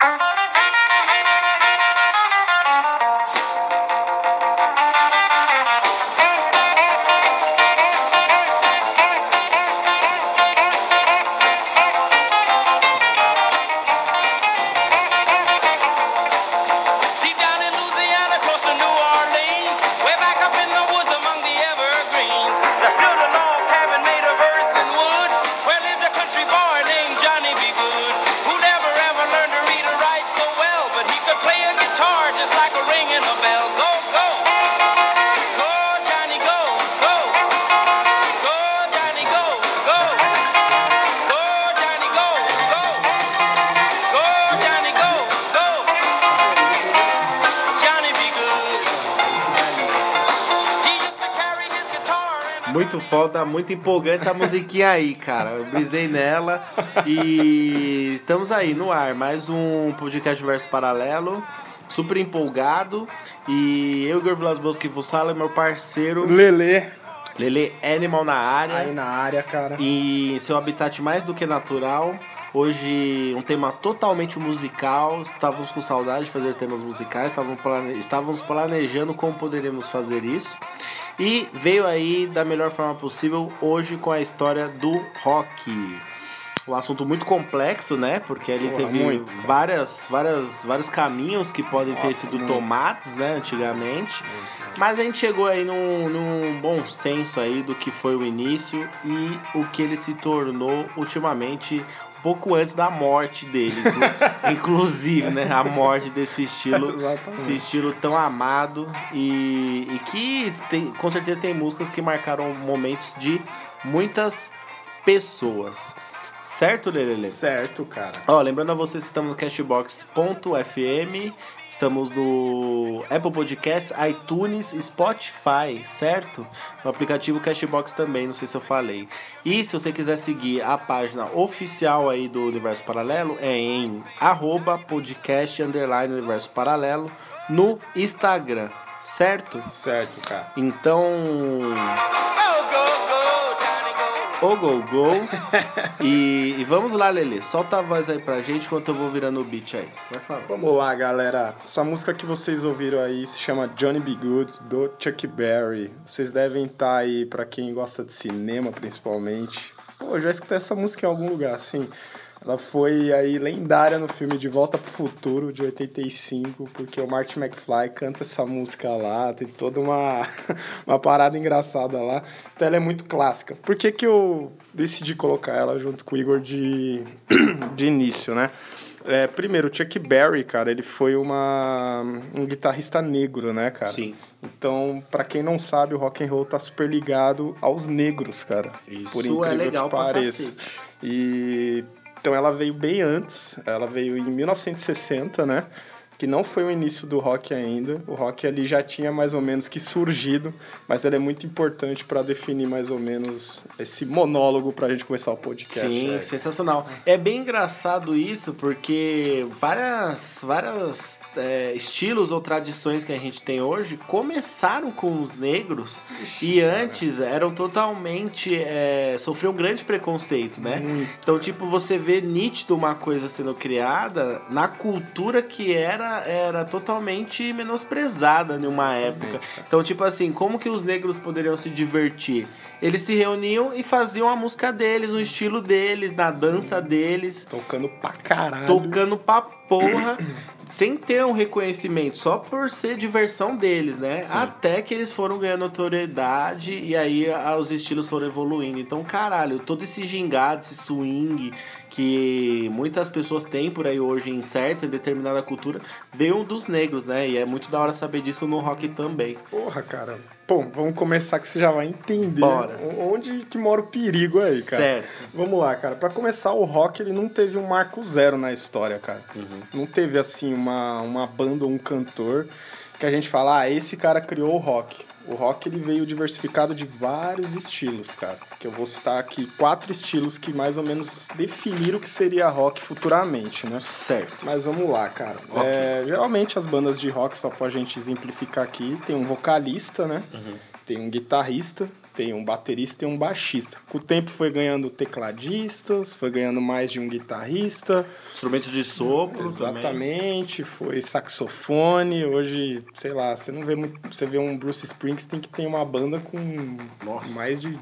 I foda, muito empolgante essa musiquinha aí, cara. Eu brisei nela e estamos aí no ar. Mais um podcast Verso Paralelo. Super empolgado. E eu, Igor Vilas Boas, que vos fala, é meu parceiro Lelê, Lele Animal na área. aí na área, cara. E seu habitat mais do que natural. Hoje um tema totalmente musical. Estávamos com saudade de fazer temas musicais. Estávamos planejando como poderíamos fazer isso. E veio aí da melhor forma possível hoje com a história do rock. Um assunto muito complexo, né? Porque ele Porra, teve muito, várias, várias, vários caminhos que podem ter Nossa, sido muito. tomados, né? Antigamente. Mas a gente chegou aí num, num bom senso aí do que foi o início e o que ele se tornou ultimamente, pouco antes da morte dele. inclu- inclusive, né? A morte desse estilo, Exatamente. esse estilo tão amado e, e que tem, com certeza tem músicas que marcaram momentos de muitas pessoas. Certo, Lelele? Certo, cara. Ó, lembrando a vocês que estamos no Cashbox.fm, estamos no Apple Podcasts, iTunes, Spotify, certo? No aplicativo Cashbox também, não sei se eu falei. E se você quiser seguir a página oficial aí do Universo Paralelo, é em arroba podcast underline Universo Paralelo no Instagram, certo? Certo, cara. Então, o go go. e, e vamos lá, Lele, solta a voz aí pra gente enquanto eu vou virando o beat aí. Vai falar. Vamos lá, galera. Essa música que vocês ouviram aí se chama Johnny B. Good, do Chuck Berry. Vocês devem estar aí, pra quem gosta de cinema principalmente. Pô, já escutei essa música em algum lugar, assim. Ela foi aí lendária no filme De Volta pro Futuro, de 85, porque o Marty McFly canta essa música lá, tem toda uma, uma parada engraçada lá. Então ela é muito clássica. Por que, que eu decidi colocar ela junto com o Igor de, de início, né? É, primeiro, o Chuck Berry, cara, ele foi uma, um guitarrista negro, né, cara? Sim. Então, pra quem não sabe, o rock and roll tá super ligado aos negros, cara. Isso por é incrível legal que pareça. E então ela veio bem antes, ela veio em 1960, né? Que não foi o início do rock ainda. O rock ali já tinha mais ou menos que surgido, mas ela é muito importante pra definir mais ou menos esse monólogo pra gente começar o podcast. Sim, né? sensacional. É bem engraçado isso, porque várias, várias é, estilos ou tradições que a gente tem hoje começaram com os negros e antes eram totalmente. É, sofriam um grande preconceito, né? Então, tipo, você vê nítido uma coisa sendo criada na cultura que era, era totalmente menosprezada em uma época. Então, tipo assim, como que os negros poderiam se divertir? Eles se reuniam e faziam a música deles, o estilo deles, na dança deles, Tocando pra caralho. tocando pra porra, sem ter um reconhecimento, só por ser diversão deles, né? Até que eles foram ganhando notoriedade e aí os estilos foram evoluindo. Então, caralho, todo esse gingado, esse swing que muitas pessoas têm por aí hoje em certa e determinada cultura, veio dos negros, né? E é muito da hora saber disso no rock também. Porra, cara. Bom, vamos começar que você já vai entender Bora. onde que mora o perigo aí, cara. Certo. Vamos lá, cara. Pra começar, o rock ele não teve um marco zero na história, cara. Não teve assim uma, uma banda ou um cantor que a gente fala, ah, esse cara criou o rock. O rock ele veio diversificado de vários estilos, cara. Que eu vou citar aqui quatro estilos que mais ou menos definiram o que seria rock futuramente, né? Certo. Mas vamos lá, cara. Ok. É, geralmente as bandas de rock, só pra gente exemplificar aqui, tem um vocalista, né? Tem um guitarrista, tem um baterista e um baixista. Com o tempo foi ganhando tecladistas, foi ganhando mais de um guitarrista. Instrumentos de sopro também. Exatamente, foi saxofone. Hoje, sei lá, você não vê muito. Você vê um Bruce Springsteen que tem uma banda com Nossa. mais de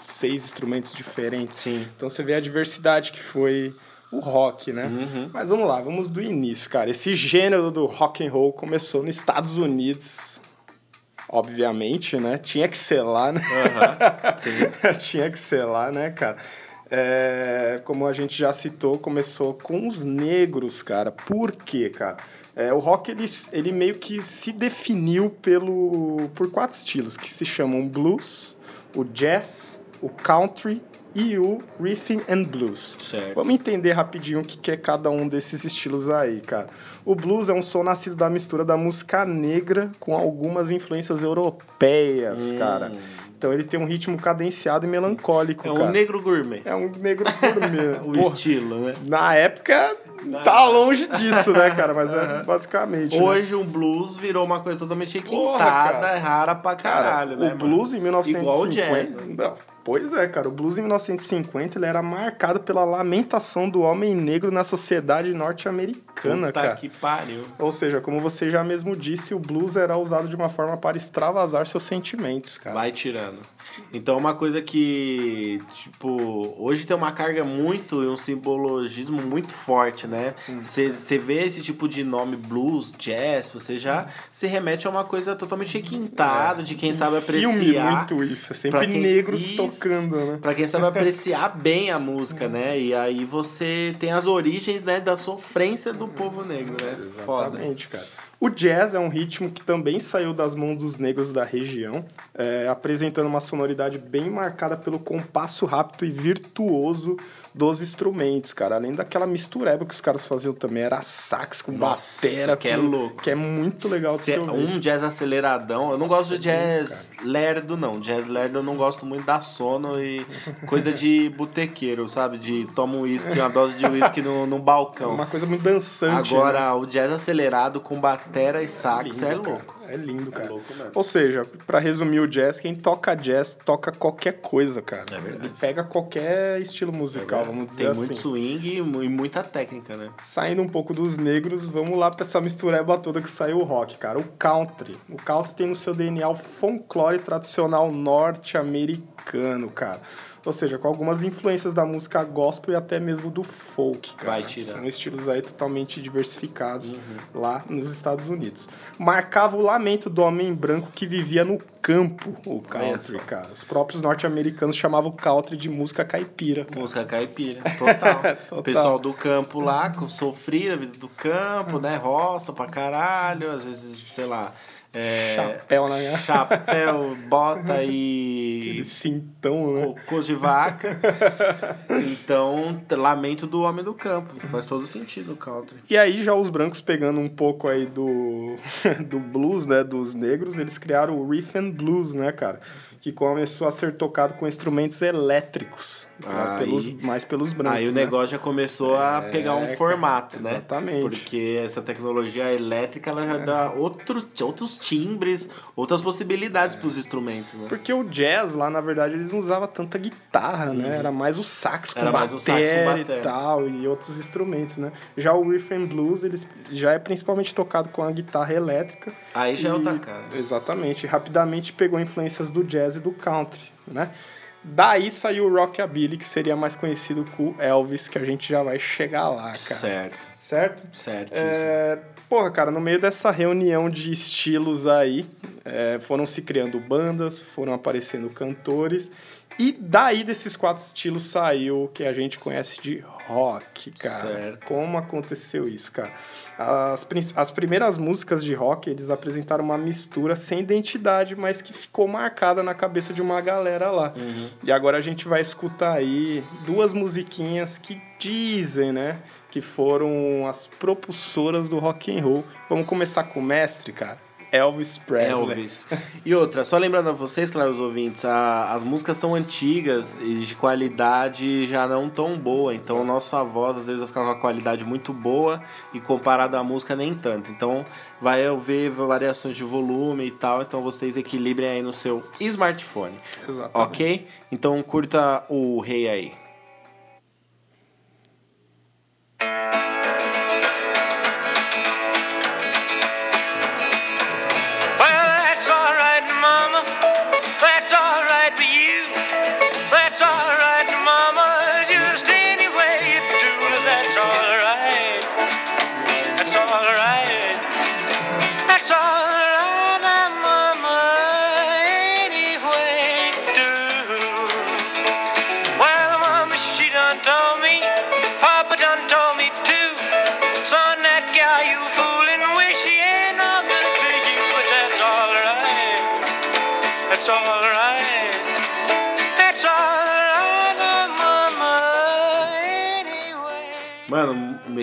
seis instrumentos diferentes. Sim. Então você vê a diversidade que foi o rock, né? Uhum. Mas vamos lá, vamos do início, cara. Esse gênero do rock and roll começou nos Estados Unidos. Obviamente, né? Tinha que ser lá, né? Sim. Tinha que ser lá, né, cara? É, como a gente já citou, começou com os negros, cara. Por quê, cara? É, o rock, ele, ele meio que se definiu pelo, por quatro estilos, que se chamam blues, o jazz, o country e o rhythm and blues. Certo. Vamos entender rapidinho o que é cada um desses estilos aí, cara. O blues é um som nascido da mistura da música negra com algumas influências europeias, cara. Então ele tem um ritmo cadenciado e melancólico, É cara. um negro gourmet. É um negro gourmet. O Porra, estilo, né? na época tá longe disso, né, cara? Mas é basicamente. né? Hoje o blues virou uma coisa totalmente requintada, cara. rara pra Cara, caralho, o né? mano? blues em 1950. Igual o jazz, né? Não, Pois é, cara. O blues em 1950 ele era marcado pela lamentação do homem negro na sociedade norte-americana, cara. que pariu. Ou seja, como você já mesmo disse, o blues era usado de uma forma para extravasar seus sentimentos, cara. Vai tirando. Então, uma coisa que, tipo, hoje tem uma carga muito e um simbologismo muito forte, né? Você vê esse tipo de nome blues, jazz, você já se remete a uma coisa totalmente requintada, de quem sabe apreciar. Filme muito isso. É sempre quem- negros Isso. tocando, né? Pra quem sabe apreciar bem a música, né? E aí você tem as origens, né, da sofrência do povo negro, né? Foda. Exatamente, cara. O jazz é um ritmo que também saiu das mãos dos negros da região, é, apresentando uma sonoridade bem marcada pelo compasso rápido e virtuoso dos instrumentos, cara. Além daquela mistureba que os caras faziam também, era sax com Nossa, batera, que é com- louco. Que é muito legal de Se é um jazz aceleradão, eu não Nossa, gosto de é jazz lerdo, não. Jazz lerdo eu não gosto muito da sono e coisa de botequeiro, sabe? De toma um uísque, uma dose de uísque no, no É balcão. uma coisa muito dançante, né? Agora, o jazz acelerado com batera e sax é lindo, cara. louco. É lindo, cara. louco mesmo. Ou seja, pra resumir o jazz, quem toca jazz toca qualquer coisa, cara. É verdade. Ele pega qualquer estilo musical, vamos dizer Tem assim. muito swing e e muita técnica, né? Saindo um pouco dos negros, vamos lá pra essa mistureba toda que saiu o rock, cara. O country. O country tem no seu DNA o folclore tradicional norte-americano, cara. Ou seja, com algumas influências da música gospel e até mesmo do folk, cara. São estilos aí totalmente diversificados Uhum. lá nos Estados Unidos. Marcava o lamento do homem branco que vivia no campo, o country, cara. Os próprios norte-americanos chamavam o country de música caipira, cara. Música caipira, total. Total. O pessoal do campo lá, sofria a vida do campo, né? Roça pra caralho, às vezes, sei lá. É, Chapéu na minha... chapéu, bota e Aquele cintão, né? cocô de vaca. Então, lamento do homem do campo. Faz todo sentido o country. E aí já os brancos pegando um pouco aí do, do blues, né, dos negros, eles criaram o riff and blues, né, cara? Que começou a ser tocado com instrumentos elétricos, né, Aí- pelos, mais pelos brancos. Aí o né? negócio já começou a pegar um formato, né? exatamente. Porque essa tecnologia elétrica ela já dá outro, outros timbres, outras possibilidades pros instrumentos, né? Porque o jazz lá, na verdade, eles não usavam tanta guitarra, né? Era mais o sax com Uhum. Era mais o sax com bateria e tal, e outros instrumentos, né? Já o riff and blues, eles já é principalmente tocado com a guitarra elétrica. Aí já é E- outra cara. Exatamente. Rapidamente pegou influências do jazz e do country, né? Daí saiu o rockabilly, que seria mais conhecido com Elvis, que a gente já vai chegar lá, cara. Certo, Certo? certo. É, porra, cara, no meio dessa reunião de estilos aí, é, foram se criando bandas, foram aparecendo cantores, e daí desses quatro estilos saiu o que a gente conhece de rock, cara. Certo. Como aconteceu isso, cara? As, as primeiras músicas de rock, eles apresentaram uma mistura sem identidade, mas que ficou marcada na cabeça de uma galera lá. E agora a gente vai escutar aí duas musiquinhas que dizem, né, que foram as propulsoras do rock and roll. Vamos começar com o mestre, cara. Elvis Presley. Elvis. E outra, só lembrando a vocês, claro, ouvintes, a- as músicas são antigas e de qualidade já não tão boa. Então, nossa voz às vezes vai ficar com uma qualidade muito boa e comparado à música nem tanto. Então, vai haver variações de volume e tal. Então, vocês equilibrem aí no seu smartphone. Exatamente. Ok? Então, curta o rei aí.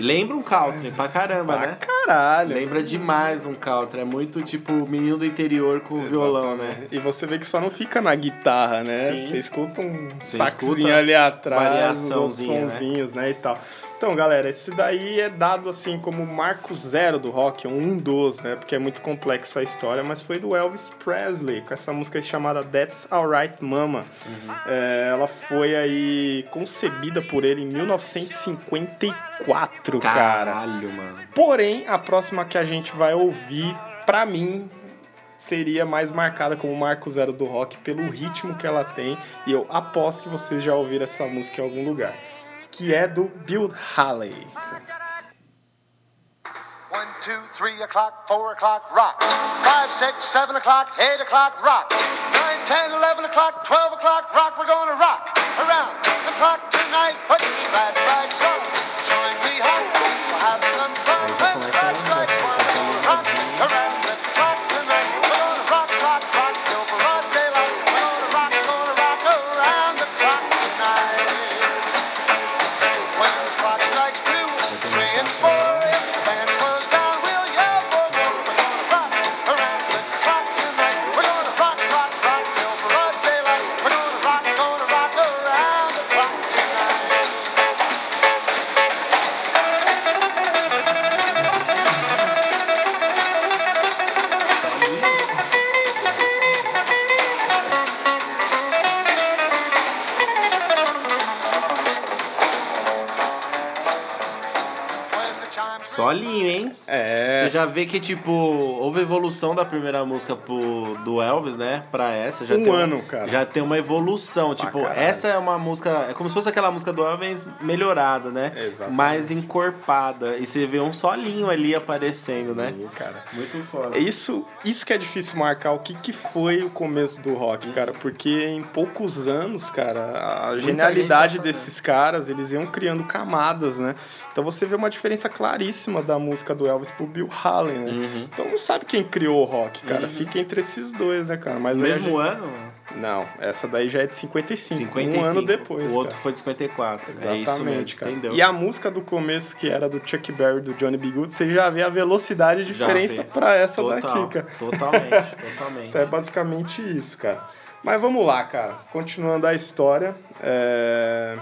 Lembra um country pra caramba, Pra né? caralho. Lembra demais um country. É muito tipo menino do interior com violão, né? E você vê que só não fica na guitarra, né? Sim. Você escuta um Você saxinho escuta ali atrás, outros variaçãozinha, né? sonzinhos, né? E tal. Então, galera, esse daí é dado assim como marco zero do rock, um dos, né? Porque é muito complexa a história, mas foi do Elvis Presley, com essa música chamada That's Alright Mama. Uhum. É, ela foi aí concebida por ele em 1954, cara. Caralho, mano. Porém, a próxima que a gente vai ouvir, pra mim, seria mais marcada como marco zero do rock pelo ritmo que ela tem. E eu aposto que vocês já ouviram essa música em algum lugar. Que é do Bill Haley. One, two, three o'clock, four o'clock, rock. Five, six, seven o'clock, eight o'clock, rock. Nine, ten, eleven o'clock, twelve o'clock, rock. We're gonna rock around the clock tonight. Put your on. Join me. We'll have some fun when the clock strikes one. Rock around the clock já vê que, tipo, houve evolução da primeira música pro, do Elvis, né? Pra essa. Já Um tem ano, cara. Já tem uma evolução. tipo, caralho. essa é uma música. É como se fosse aquela música do Elvis melhorada, né? Exatamente. Mais encorpada. E você vê um solinho ali aparecendo, né? Sim, cara. Muito foda. É Isso, isso que é difícil marcar o que, que foi o começo do rock, cara, porque em poucos anos, cara, a genialidade tá desses caras, eles iam criando camadas, né? Então você vê uma diferença claríssima da música do Elvis pro Bill Haley, né? Uhum. Então não sabe quem criou o rock, cara. Fica entre esses dois, né, cara? Mas mesmo gente- ano? Não, essa daí já é de 55, 55. um ano depois, O outro cara. foi de 54. é Exatamente, cara. entendeu? E a música do começo, que era do Chuck Berry, do Johnny B. Good, você já vê a velocidade e Já diferença pra essa Total, daqui, cara. Totalmente, totalmente. Então é basicamente isso, cara. Mas vamos lá, cara. Continuando a história. é,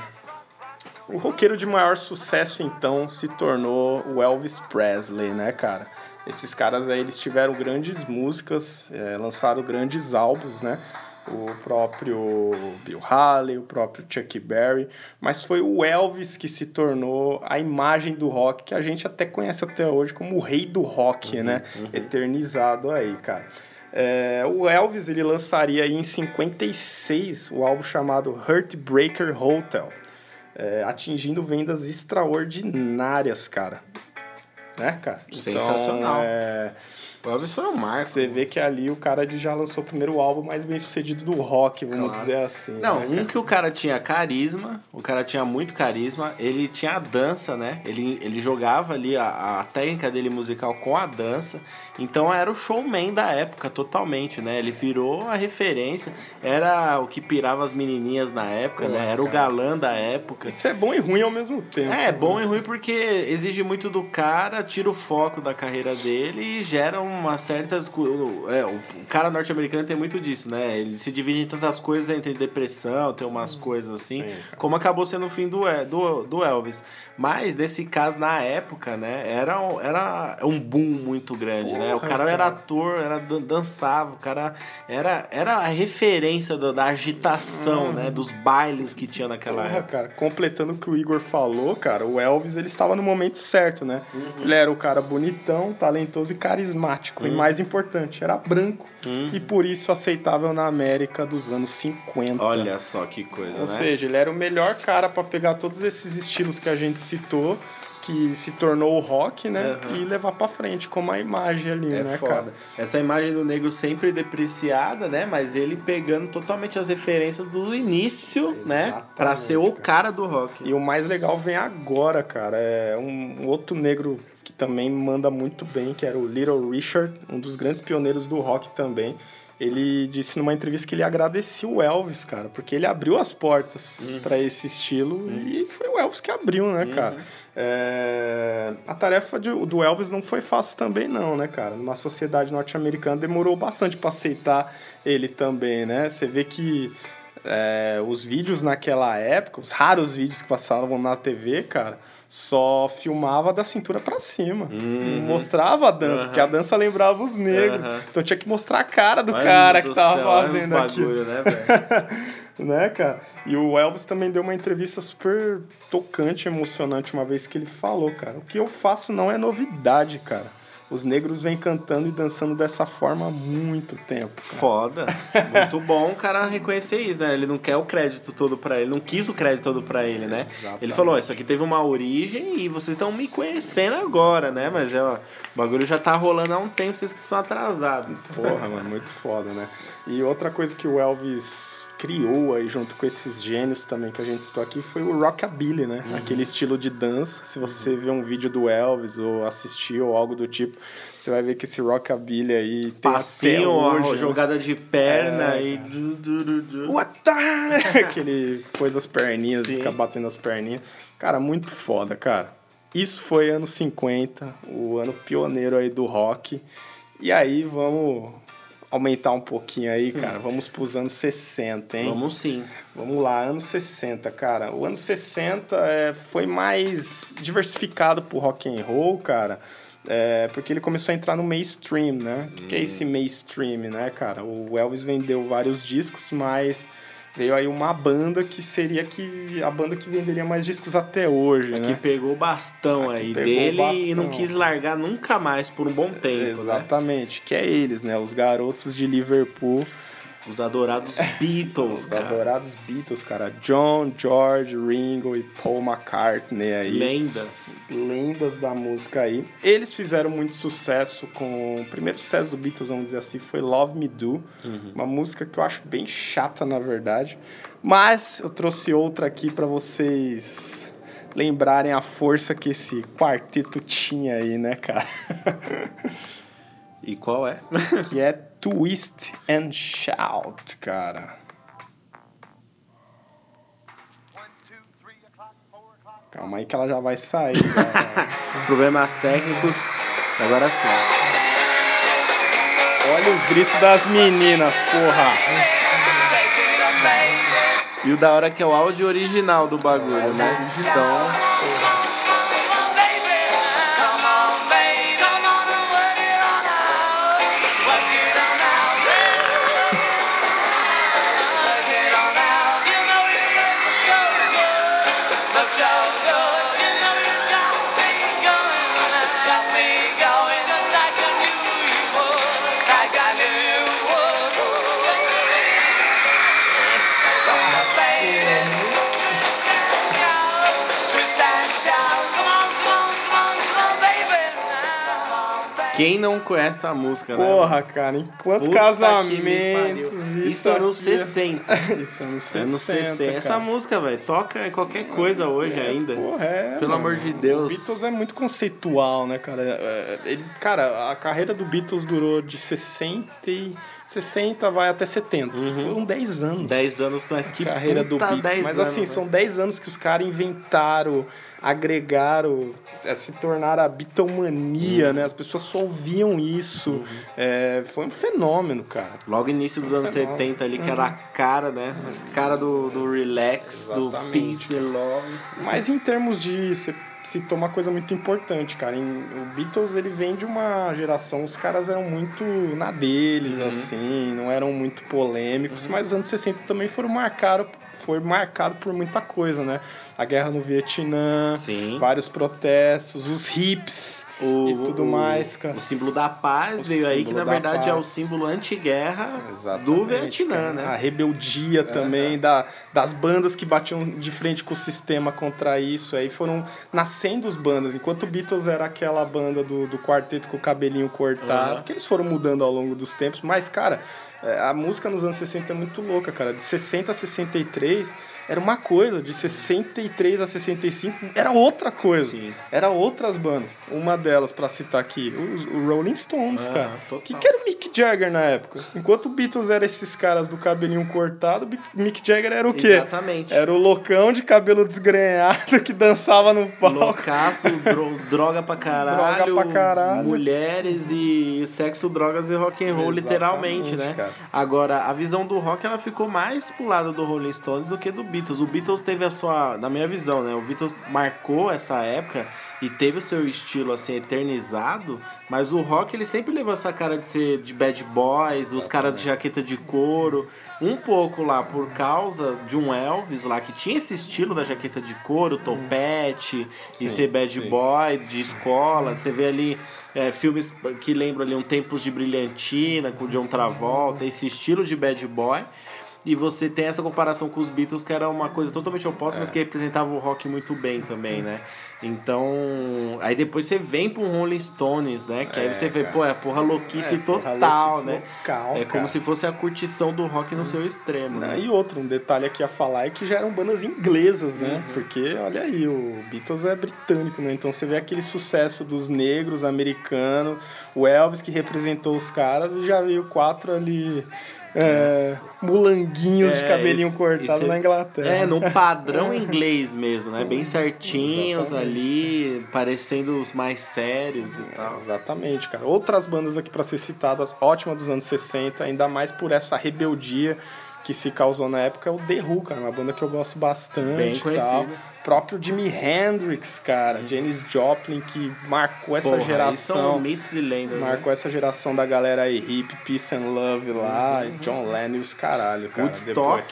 O roqueiro de maior sucesso, então, se tornou o Elvis Presley, né, cara? Esses caras aí, eles tiveram grandes músicas, é, lançaram grandes álbuns, né? O próprio Bill Haley, o próprio Chuck Berry, mas foi o Elvis que se tornou a imagem do rock que a gente até conhece até hoje como o rei do rock, né? Eternizado aí, cara. É, o Elvis ele lançaria aí em 56 o álbum chamado Heartbreaker Hotel, é, atingindo vendas extraordinárias, cara. Né, cara? Sensacional. Então, é, O Elvis foi um marco. Você vê que ali o cara já lançou o primeiro álbum mais bem sucedido do rock, vamos Claro. dizer assim. Não, né, um cara? que o cara tinha carisma, o cara tinha muito carisma, ele tinha a dança, né? Ele, ele jogava ali a, a técnica dele musical com a dança, então era o showman da época, totalmente, né? Ele virou a referência, era o que pirava as menininhas na época, né? Era o cara. galã da época. Isso é bom e ruim ao mesmo tempo. É, bom e ruim porque exige muito do cara, tira o foco da carreira dele e gera um uma certa. É, o cara norte-americano tem muito disso, né? Ele se divide em tantas coisas entre depressão, tem umas coisas assim. Sim, como acabou sendo o fim do, do, do Elvis. Mas, nesse caso, na época, né? Era, um- era um boom muito grande, né? O Porra, cara, era ator, era dan- dançava, o cara era, era a referência do- da agitação, né? Dos bailes que tinha naquela Porra, época. cara, completando o que o Igor falou, cara, o Elvis ele estava no momento certo, né? Uhum. Ele era o cara bonitão, talentoso e carismático. E mais importante, era branco. Uhum. E por isso aceitável na América dos anos 50. Olha só que coisa, Ou né? seja, ele era o melhor cara pra pegar todos esses estilos que a gente citou, que se tornou o rock, né? E levar pra frente como a imagem ali, É né, foda. cara? Essa imagem do negro sempre depreciada, né? Mas ele pegando totalmente as referências do início, né? Pra ser o cara. cara do rock. E o mais legal vem agora, cara. É um outro negro que também manda muito bem, que era o Little Richard, um dos grandes pioneiros do rock também. Ele disse numa entrevista que ele agradecia o Elvis, cara, porque ele abriu as portas pra esse estilo e foi o Elvis que abriu, né, cara? É, A tarefa de- do Elvis não foi fácil também, não, né, cara? Numa sociedade norte-americana demorou bastante pra aceitar ele também, né? Você vê que é, os vídeos naquela época, os raros vídeos que passavam na TV, cara, só filmava da cintura pra cima. Não mostrava a dança, porque a dança lembrava os negros. Uhum. Então tinha que mostrar a cara do Olha cara do que tava céu, fazendo aquilo. bagulho, né, né, cara? E o Elvis também deu uma entrevista super tocante, emocionante uma vez que ele falou, cara, o que eu faço não é novidade, cara. Os negros vêm cantando e dançando dessa forma há muito tempo. cara. Foda. Muito bom o cara reconhecer isso, né? Ele não quer o crédito todo pra ele, não quis o crédito todo pra ele, né? Exatamente. Ele falou, isso aqui teve uma origem e vocês estão me conhecendo agora, né? Mas ó, o bagulho já tá rolando há um tempo, vocês que são atrasados. Porra, mano, muito foda, né? E outra coisa que o Elvis criou aí junto com esses gênios também que a gente citou aqui foi o rockabilly, né? Uhum. Aquele estilo de dança. Se você ver um vídeo do Elvis ou assistir ou algo do tipo, você vai ver que esse rockabilly aí tem até Passinho, hoje, a né? jogada de perna É, e... du- du- du-. What the... Aquele coisa as perninhas, Sim. ficar batendo as perninhas. Cara, muito foda, cara. Isso foi anos 50, o ano pioneiro aí do rock. E aí, vamos aumentar um pouquinho aí, cara. Vamos pros anos 60, hein? Vamos sim. Vamos lá, anos 60, cara. O ano 60 é, foi mais diversificado pro rock and roll, cara. É, porque ele começou a entrar no mainstream, né? O que, que é esse mainstream, né, cara? O Elvis vendeu vários discos, mas veio aí uma banda que seria que a banda que venderia mais discos até hoje, Que né? pegou o bastão Aqui aí dele o e não bastão. quis largar nunca mais por um bom tempo, né? Exatamente, que é eles, né? Os garotos de Liverpool. Os adorados Beatles, Os cara. adorados Beatles, cara. John, George, Ringo e Paul McCartney aí. Lendas. lendas da música aí. Eles fizeram muito sucesso com. O primeiro sucesso do Beatles, vamos dizer assim, foi Love Me Do. Uma música que eu acho bem chata, na verdade. Mas eu trouxe outra aqui pra vocês lembrarem a força que esse quarteto tinha aí, né, cara? E qual é? que é Twist and Shout, cara. Calma aí que ela já vai sair. galera. Problemas técnicos. Agora sim. Olha os gritos das meninas, porra. E o da hora que é o áudio original do bagulho, né? Então. Quem não conhece essa música, né? Porra, cara, em quantos Puta casamentos isso Isso é aqui- 60. isso é anos 60, Anos 60. Essa cara. música, velho, toca em qualquer coisa hoje ainda. Porra, é, Pelo mano. amor de Deus. O Beatles é muito conceitual, né, cara? É, Ele, cara, a carreira do Beatles durou de 60 e... 60 vai até 70. Foram 10 anos. 10 anos, mas que carreira do Beatles. 10 Mas anos, assim, né? são 10 anos que os caras inventaram agregaram, é, se tornaram a bitomania, né? As pessoas só ouviam isso. É, foi um fenômeno, cara. Logo início dos anos fenômeno. 70 ali, que era a cara, né? Cara do, do relax, do Exatamente, peace and love. Mas em termos de. Citou uma coisa muito importante, cara. Em, o Beatles ele vem de uma geração, os caras eram muito na deles, Uhum. assim, não eram muito polêmicos, mas os anos 60 também foram marcados. Foi marcado por muita coisa, né? A guerra no Vietnã, Sim. vários protestos, os hips O, e tudo o- mais, cara. O símbolo da paz O veio aí, que na da verdade é o paz. símbolo anti-guerra do Vietnã, cara. A né? rebeldia também da, das bandas que batiam de frente com o sistema contra isso. Aí foram nascendo as bandas. Enquanto o Beatles era aquela banda do, do quarteto com o cabelinho cortado, Aham. que eles foram mudando ao longo dos tempos. Mas, cara, é, a música nos anos 60 é muito louca, cara. De 60 a 63 era uma coisa, de 63 a 65 era outra coisa. Sim. Era outras bandas. Uma delas, pra citar aqui, os- o Rolling Stones, Ah, cara. total. Que, que era o Mick Jagger na época? Enquanto o Beatles era esses caras do cabelinho cortado, Mick Jagger era o quê? Exatamente. Era o loucão de cabelo desgrenhado que dançava no palco. Loucaço, dro- droga pra caralho, Droga pra caralho. mulheres e sexo, drogas e rock and roll, Exatamente, literalmente, né? cara. Agora, a visão do rock ela ficou mais pro lado do Rolling Stones do que do Beatles. O Beatles teve a sua, na minha visão, né? O Beatles marcou essa época e teve o seu estilo assim eternizado, mas o rock ele sempre levou essa cara de ser de bad boys, dos caras de jaqueta de couro. Um pouco lá por causa de um Elvis lá que tinha esse estilo da jaqueta de couro, topete Sim, e ser bad sim. boy de escola. Você vê ali é, filmes que lembram ali um Tempos de Brilhantina com o John Travolta, esse estilo de bad boy. E você tem essa comparação com os Beatles, que era uma coisa totalmente oposta, mas que representava o rock muito bem também, né? Então. Aí depois você vem um Rolling Stones, né? Que aí É, você vê, cara. pô, é porra louquice É, porra total, louquice né? local, é como cara. se fosse a curtição do rock no seu extremo, Né? né? E outro, um detalhe aqui a falar é que já eram bandas inglesas, né? Uhum. Porque, olha aí, o Beatles é britânico, né? Então você vê aquele sucesso dos negros americanos, o Elvis que representou os caras e já veio quatro ali. É, mulanguinhos de É, cabelinho isso- cortado isso é- na Inglaterra. É, no padrão inglês mesmo, né? Bem certinhos ali, parecendo os mais sérios e tal. Exatamente, cara. Outras bandas aqui pra ser citadas, ótima dos anos 60, ainda mais por essa rebeldia que se causou na época, é o The Who, cara, uma banda que eu gosto bastante. Bem conhecida. Próprio Jimi Hendrix, cara, Janis Joplin, que marcou essa Porra, geração. São mitos e lendas. né? Marcou essa geração da galera aí, hip, peace and love lá, e John Lennon e os caralho, cara. Uhum. Woodstock. Depois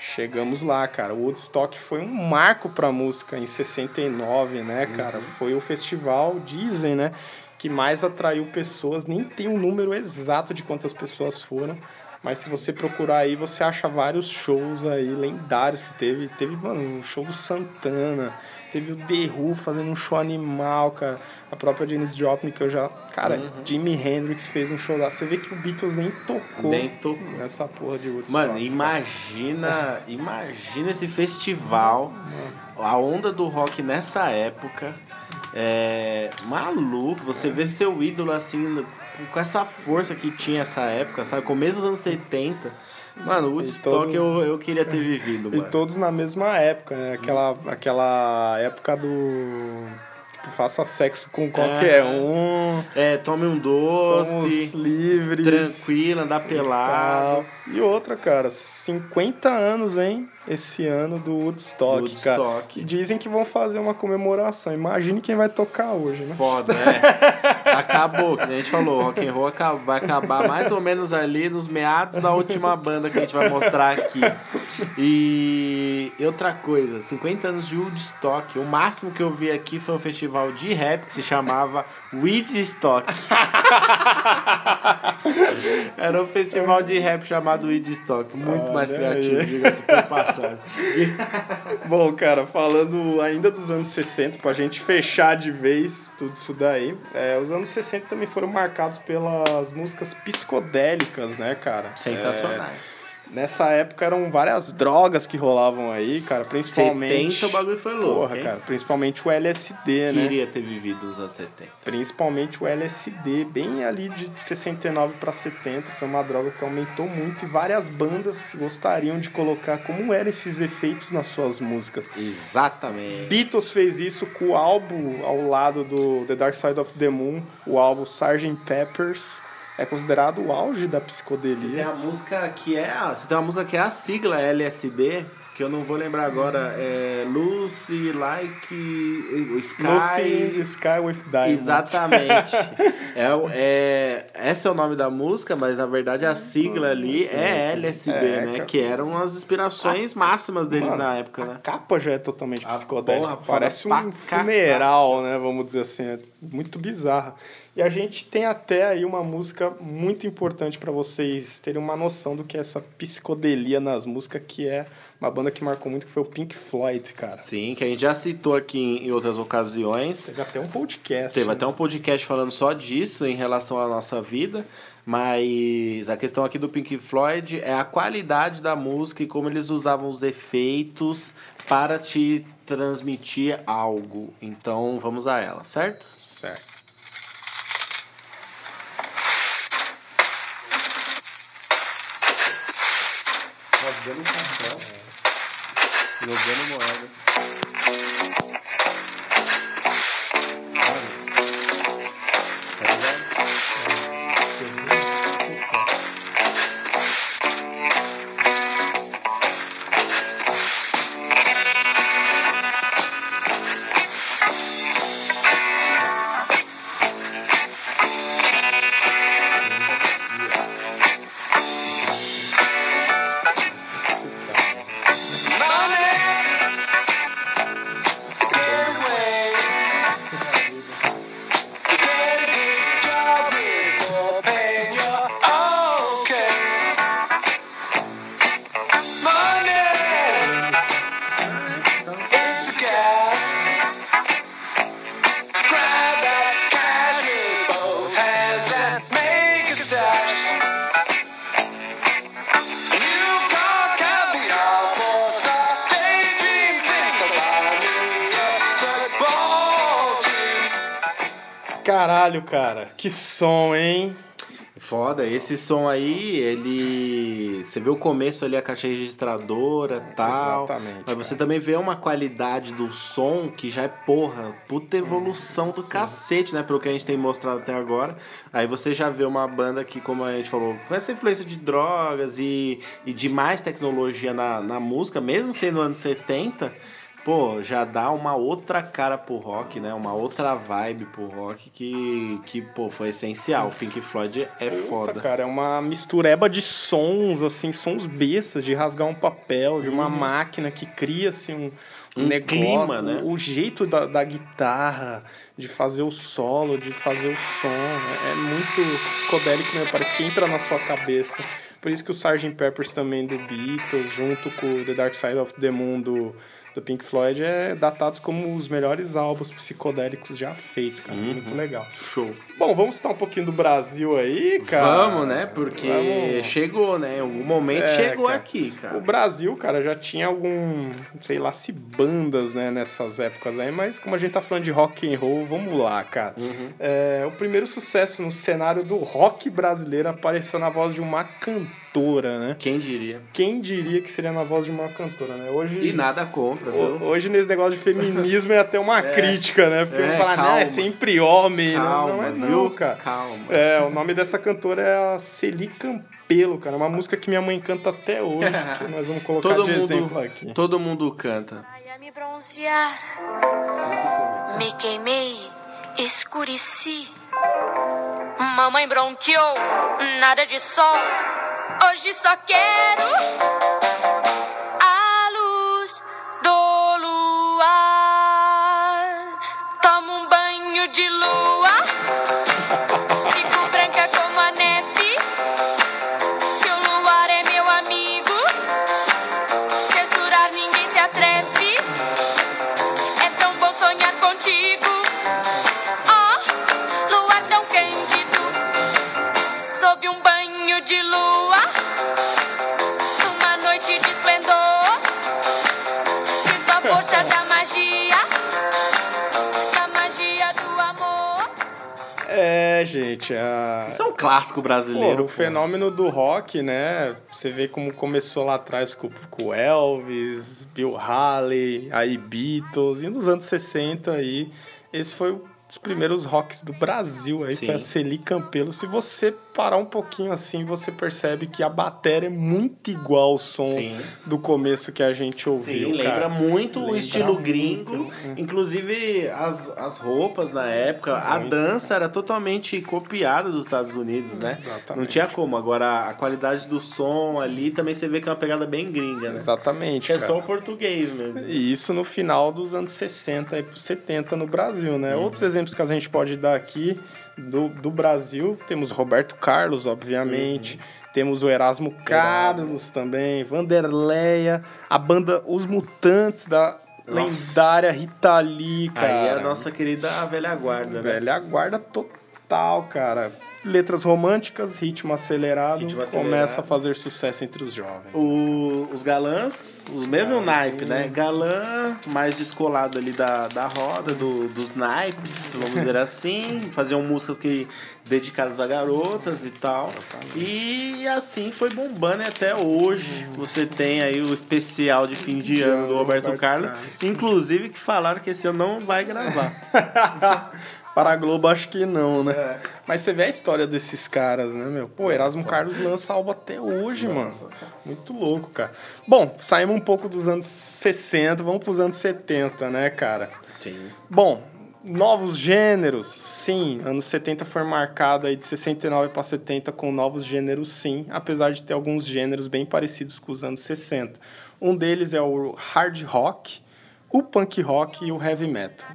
chegamos lá, cara. O Woodstock foi um marco pra música em 69, né, Uhum. cara? Foi o festival, dizem, né, que mais atraiu pessoas. Nem tem um número exato de quantas pessoas foram. Mas se você procurar aí, você acha vários shows aí lendários que teve. Teve, mano, um show do Santana. Teve o Who fazendo um show animal, cara. A própria Janis Joplin, que eu já... Cara, Uhum. Jimi Hendrix fez um show lá. Você vê que o Beatles nem tocou, Nem tocou. nessa porra de Woodstock. Mano, imagina, imagina esse festival, a onda do rock nessa época. É maluco, você vê seu ídolo assim, com essa força que tinha essa época, sabe? Começo dos anos 70. Mano, o Woodstock todo- eu, eu queria ter vivido, E mano. todos na mesma época, né? Aquela, aquela época do... Tipo, faça sexo com qualquer um. É, tome um Estamos doce, livres. tranquilo, andar pelado. E outra, cara, 50 anos, hein? Esse ano do Woodstock, cara. Woodstock. E dizem que vão fazer uma comemoração. Imagine quem vai tocar hoje, né? Foda, é. Acabou, que a gente falou, rock and roll vai acabar mais ou menos ali nos meados da última banda que a gente vai mostrar aqui. E outra coisa, 50 anos de Woodstock. O máximo que eu vi aqui foi um festival de rap que se chamava Woodstock. Era um festival de rap chamado Woodstock. Muito mais Olha criativo, aí. diga-se por passagem. Bom, cara, falando ainda dos anos 60, pra gente fechar de vez tudo isso daí, é, os anos 60 também foram marcados pelas músicas psicodélicas, né, cara? Sensacionais. É, Nessa época eram várias drogas que rolavam aí, cara, principalmente. 70 o bagulho foi louco, Porra, hein? cara, principalmente o LSD, né? Queria ter vivido os anos 70. Principalmente o LSD, bem ali de 69 para 70, foi uma droga que aumentou muito e várias bandas gostariam de colocar como eram esses efeitos nas suas músicas. Exatamente. Beatles fez isso com o álbum ao lado do The Dark Side of the Moon, o álbum Sgt. Peppers. É considerado o auge da Tem psicodelia. a música que é. a- Você tem uma música que é a sigla LSD, que eu não vou lembrar agora. É Lucy Like Sky. Lucy in the Sky with Diamonds. Exatamente. é, é, esse é o nome da música, mas na verdade a sigla ali Sim, é sim. LSD, É, né? Que eram as inspirações máximas deles Mano, na época, A né? capa já é totalmente A psicodélica. porra Parece um funeral, né? Vamos dizer assim. É muito bizarra. E a gente tem até aí uma música muito importante para vocês terem uma noção do que é essa psicodelia nas músicas, que é uma banda que marcou muito, que foi o Pink Floyd, cara. Sim, que a gente já citou aqui em outras ocasiões. Teve até um podcast. Teve né? até um podcast falando só disso em relação à nossa vida. Mas a questão aqui do Pink Floyd é a qualidade da música e como eles usavam os efeitos para te transmitir algo. Então vamos a ela, certo? Certo. Rasgando papel. Jogando moeda. Caralho, cara. Que som, hein? Foda, esse som aí, ele. Você vê o começo ali, a caixa registradora e tal. Exatamente, Mas você cara. também vê uma qualidade do som que já é, porra, puta evolução do cacete, né? Pelo que a gente tem mostrado até agora. Aí você já vê uma banda que, como a gente falou, com essa influência de drogas e, e de mais tecnologia na, na música, mesmo sendo anos 70. Pô, já dá uma outra cara pro rock, né? Uma outra vibe pro rock que, que pô, foi essencial. Pink Floyd é Puta, foda. cara, é uma mistureba de sons, assim, sons bestas, de rasgar um papel, de uma máquina que cria, assim, um, um, Um negócio. clima, né? O, o jeito da, da guitarra, de fazer o solo, de fazer o som, é, é muito psicodélico mesmo, parece que entra na sua cabeça. Por isso que o Sgt. Peppers também do Beatles, junto com o The Dark Side of the Moon do, do Pink Floyd, é datados como os melhores álbuns psicodélicos já feitos, cara. Uhum. Muito legal. Show. Bom, vamos citar um pouquinho do Brasil aí, cara. Vamos, né? Porque Vamos. chegou, né? Em algum momento É, chegou cara. aqui, O cara. Brasil, cara, já tinha algum, sei lá, se bandas, né, nessas épocas aí, mas como a gente tá falando de rock and roll, vamos lá, cara. Uhum. É, o primeiro sucesso no cenário do rock brasileiro apareceu na voz de uma cantora, né? Quem diria? Quem diria que seria na voz de uma cantora, né? Hoje E nada contra, viu? Hoje nesse negócio de feminismo é até uma crítica, né? Porque É, vão falar, não, calma. é sempre homem, né? Calma, não é não, viu? cara. Calma. É, o nome dessa cantora é a Celi Campelo, cara. Uma música que minha mãe canta até hoje, que nós vamos colocar Todo de mundo, exemplo aqui. todo mundo canta. Me bronzear, me queimei, escureci. Mamãe bronqueou, nada de sol. Hoje só quero a luz do luar. Tomo um banho de lua, Gente, a... Isso é um clássico brasileiro. Pô, o pô. fenômeno do rock, né? Você vê como começou lá atrás com com Elvis, Bill Haley, aí Beatles, e nos anos 60 aí, esse foi um dos primeiros rocks do Brasil aí, foi a Sim. Celi Campelo. Se você parar um pouquinho assim, você percebe que a bateria é muito igual ao som Sim. do começo que a gente ouviu, Sim, lembra cara. muito o Lembra estilo muito, gringo. Inclusive, as, as roupas na época, a Muito. dança era totalmente copiada dos Estados Unidos, né? Exatamente. Não tinha como. Agora, a qualidade do som ali também você vê que é uma pegada bem gringa, né? Exatamente, É cara. só o português mesmo. E isso no final dos anos 60 e pro 70 no Brasil, né? Uhum. Outros exemplos que a gente pode dar aqui do, do Brasil, temos Roberto Carlos, obviamente. Uhum. Temos o Erasmo Carlos também, Vanderleia, a banda Os Mutantes da lendária Rita Lee, cara. Aí é a nossa querida velha guarda, né? Velha guarda total, cara. Letras românticas, ritmo acelerado, Ritmo começa acelerado. a fazer sucesso entre os jovens. O- os galãs, os mesmo Ah, naipe, sim. né? Galã mais descolado ali da, da roda, do, dos naipes, vamos dizer assim. Faziam músicas que dedicadas a garotas e tal. E assim foi bombando e até hoje. Você tem aí o especial de fim de ano do Roberto, Roberto Carlos. Carlos. Inclusive que falaram que esse ano não vai gravar. Para a Globo, acho que não, né? É. Mas você vê a história desses caras, né, meu? Pô, Erasmo Carlos lança álbum até hoje, mano. Muito louco, cara. Bom, saímos um pouco dos anos 60, vamos pros anos 70, né, cara? Sim. Bom, novos gêneros, sim. Anos 70 foi marcado aí de 69 para 70 com novos gêneros, sim. Apesar de ter alguns gêneros bem parecidos com os anos 60. Um deles é o hard rock, o punk rock e o heavy metal.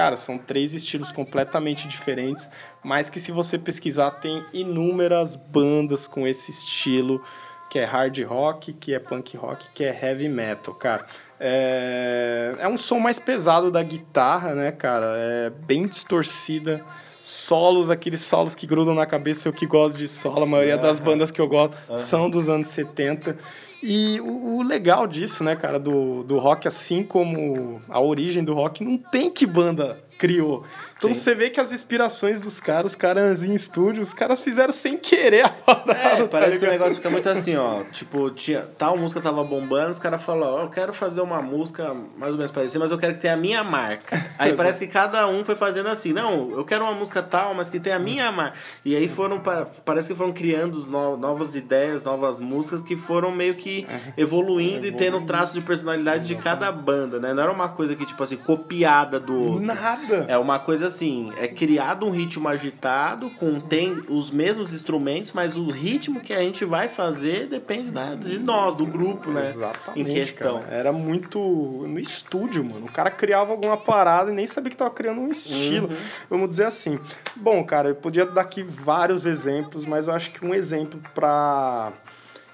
Cara, são três estilos completamente diferentes, mas que se você pesquisar tem inúmeras bandas com esse estilo, que é hard rock, que é punk rock, que é heavy metal, cara. É, é um som mais pesado da guitarra, né, cara? É bem distorcida. Solos, aqueles solos que grudam na cabeça, eu que gosto de solo, a maioria das bandas que eu gosto são dos anos 70. E o, o legal disso, né, cara, do, do rock, assim como a origem do rock, não tem que banda criou. Então Sim. você vê que as inspirações dos caras, os caras em estúdio, os caras fizeram sem querer a parada. É, tá parece que o negócio fica muito assim, ó. Tipo, tinha, tal música tava bombando, os caras falaram, ó, eu quero fazer uma música mais ou menos parecida, mas eu quero que tenha a minha marca. Aí parece que cada um foi fazendo assim, não, eu quero uma música tal, mas que tenha a minha marca. E aí foram, pa- parece que foram criando novas ideias, novas músicas que foram meio que evoluindo e tendo traço de personalidade de cada banda, né? Não era uma coisa que, tipo assim, copiada do outro. Nada. É uma coisa assim, é criado um ritmo agitado, contém os mesmos instrumentos, mas o ritmo que a gente vai fazer depende da, de nós, do grupo, né? Exatamente. Em questão. cara. Era muito no estúdio, mano. O cara criava alguma parada e nem sabia que tava criando um estilo. Uhum. Vamos dizer assim. Bom, cara, eu podia dar aqui vários exemplos, mas eu acho que um exemplo pra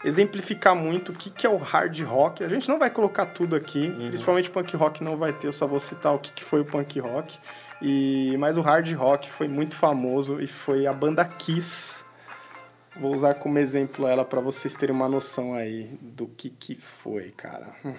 exemplificar muito o que, que é o hard rock. A gente não vai colocar tudo aqui, Uhum. principalmente punk rock não vai ter, eu só vou citar o que, que foi o punk rock. E, mas o hard rock foi muito famoso e foi a banda Kiss. Vou usar como exemplo ela para vocês terem uma noção aí do que que foi, cara. Hum.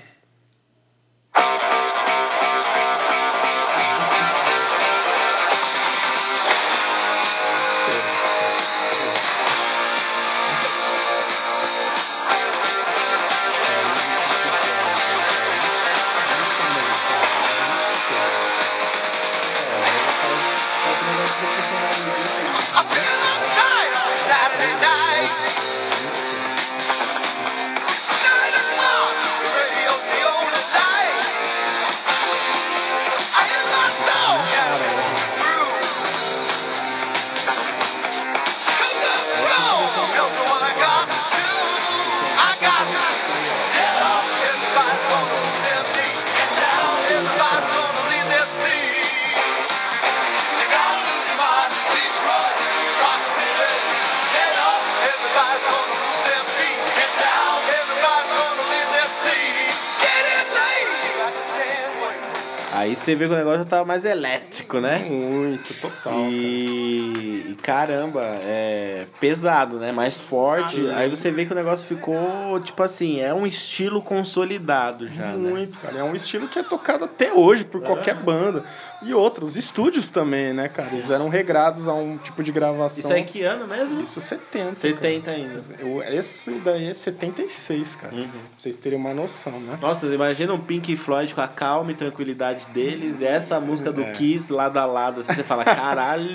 Você vê que o negócio já tava mais elétrico, né? Muito, total. E, e, caramba, é pesado, né? Mais forte. Aí você vê que o negócio ficou, tipo assim, é um estilo consolidado já, né? Muito, cara. É um estilo que é tocado até hoje por qualquer banda. E outros, estúdios também, né, cara? Eles eram regrados a um tipo de gravação. Isso aí que ano mesmo? Isso 70. 70 cara. ainda. Esse daí é 76, cara. Uhum. Pra vocês terem uma noção, né? Nossa, imagina um Pink Floyd com a calma e tranquilidade deles, essa música do É. Kiss lado a lado, assim, você fala, caralho.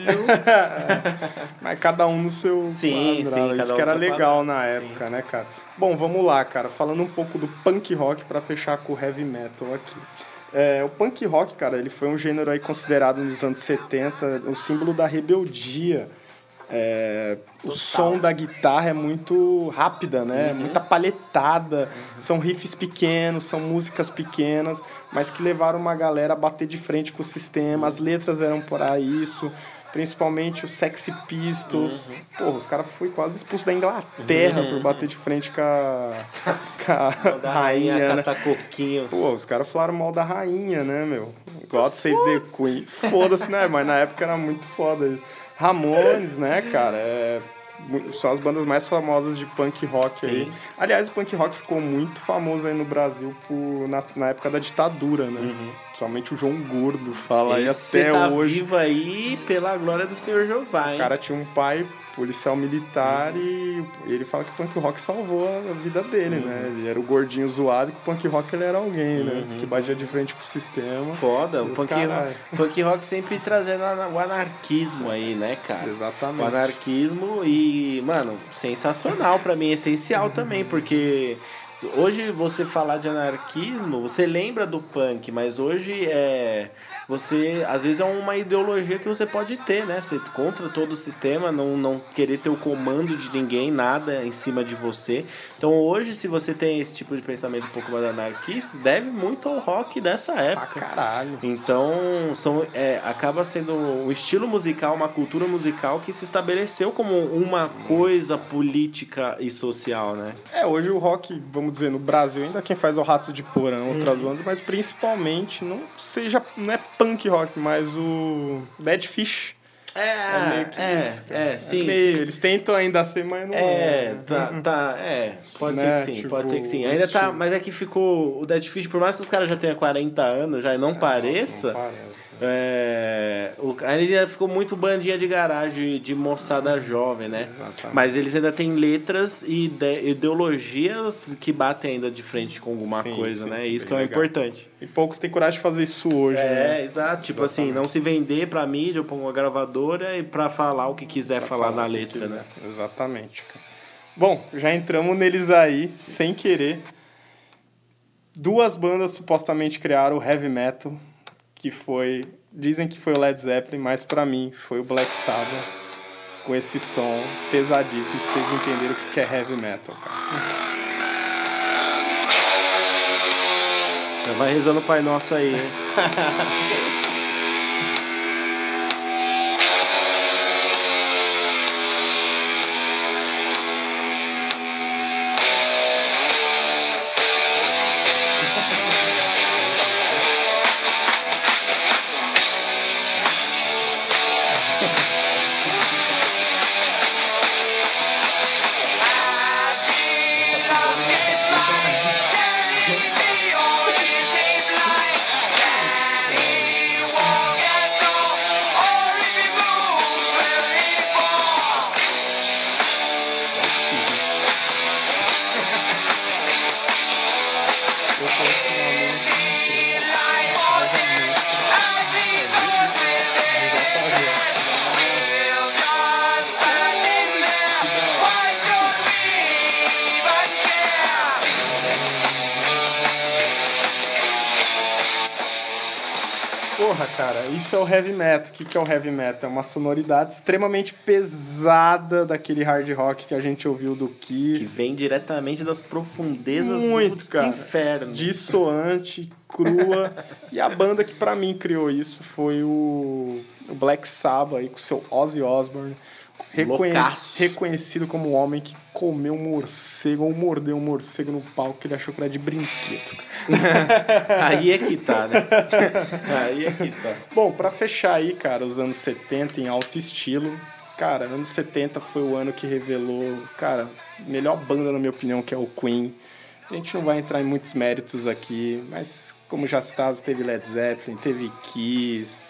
Mas cada um no seu Sim, quadrado. sim, Isso um que era legal quadrado, na época, né, cara? Bom, vamos lá, cara. Falando um pouco do punk rock pra fechar com o heavy metal aqui. É, o punk rock, cara, ele foi um gênero aí considerado nos anos 70 o símbolo da rebeldia. É, o som da guitarra é muito rápida, né? Muita palhetada. São riffs pequenos, são músicas pequenas, mas que levaram uma galera a bater de frente com o sistema. As letras eram por aí isso. Principalmente os Sexy Pistols. Porra, os caras foram quase expulsos da Inglaterra por bater de frente com a, com a rainha, rainha né? Pô, os caras falaram mal da rainha, né, meu? God Save the Queen. Foda-se, né? Mas na época era muito foda. Ramones, né, cara? É, são as bandas mais famosas de punk rock aí. Sim. Aliás, o punk rock ficou muito famoso aí no Brasil por, na, na época da ditadura, né? Principalmente o João Gordo fala aí Esse até tá hoje. vivo aí pela glória do Senhor Jeová, hein? O cara tinha um pai policial militar e ele fala que o punk rock salvou a vida dele, né? Ele era o gordinho zoado e que o punk rock ele era alguém, né? Que batia de frente com o sistema. Foda, o punk punk rock sempre trazendo o anarquismo aí, né, cara? Exatamente. O anarquismo e, mano, sensacional pra mim, essencial também, porque hoje você falar de anarquismo, você lembra do punk, mas hoje é você às vezes é uma ideologia que você pode ter, né? Você contra todo o sistema, não, não querer ter o comando de ninguém, nada em cima de você. Então hoje, se você tem esse tipo de pensamento um pouco mais anarquista, deve muito ao rock dessa época. caralho. Então, são, é, acaba sendo um estilo musical, uma cultura musical que se estabeleceu como uma coisa política e social, né? É, hoje o rock, vamos dizer, no Brasil, ainda quem faz é o Ratos de Porão, outras Uhum. bandas, mas principalmente não seja, não é punk rock, mas o Dead Fish. É, É meio que é, isso, cara. é, sim. meio, sim. Eles tentam ainda ser, mas não É, né? tá, tá, é, pode Né, ser que sim, tipo, pode ser que sim. Ainda tá, mas é que ficou o Dead Fish, por mais que os caras já tenham 40 anos, já e não pareça, Nossa, não parece. É, o, ele ficou muito bandinha de garagem de moçada jovem, né? Exatamente. Mas eles ainda têm letras e ide- ideologias que batem ainda de frente com alguma Sim, coisa, sim, né? Isso que é legal. importante. E poucos têm coragem de fazer isso hoje, É, né? exato. Tipo assim, não se vender pra mídia ou pra uma gravadora e pra falar o que quiser falar, na o que letra, quiser. né? Exatamente. Bom, já entramos neles aí, sem querer. Duas bandas supostamente criaram o heavy metal, que foi. Dizem que foi o Led Zeppelin, mas pra mim foi o Black Sabbath, com esse som pesadíssimo, pra vocês entenderem o que que é heavy metal, cara. Já vai rezando o Pai Nosso aí, hein? isso é o heavy metal. O que, que é o heavy metal? É uma sonoridade extremamente pesada daquele hard rock que a gente ouviu do Que Kiss. vem diretamente das profundezas Muito, do cara. inferno. dissoante, crua. e a banda que pra mim criou isso foi o, o Black Sabbath aí com seu Ozzy Osbourne. Reconhec- Loucaço. reconhecido como o homem que comeu um morcego ou mordeu um morcego no palco que ele achou que era de brinquedo. Aí é que tá, né? Aí é que tá. Bom, pra fechar aí, cara, os anos 70 em alto estilo. Cara, anos 70 foi o ano que revelou, cara, melhor banda na minha opinião, que é o Queen. A gente não vai entrar em muitos méritos aqui, mas como já citado, teve Led Zeppelin, teve Kiss,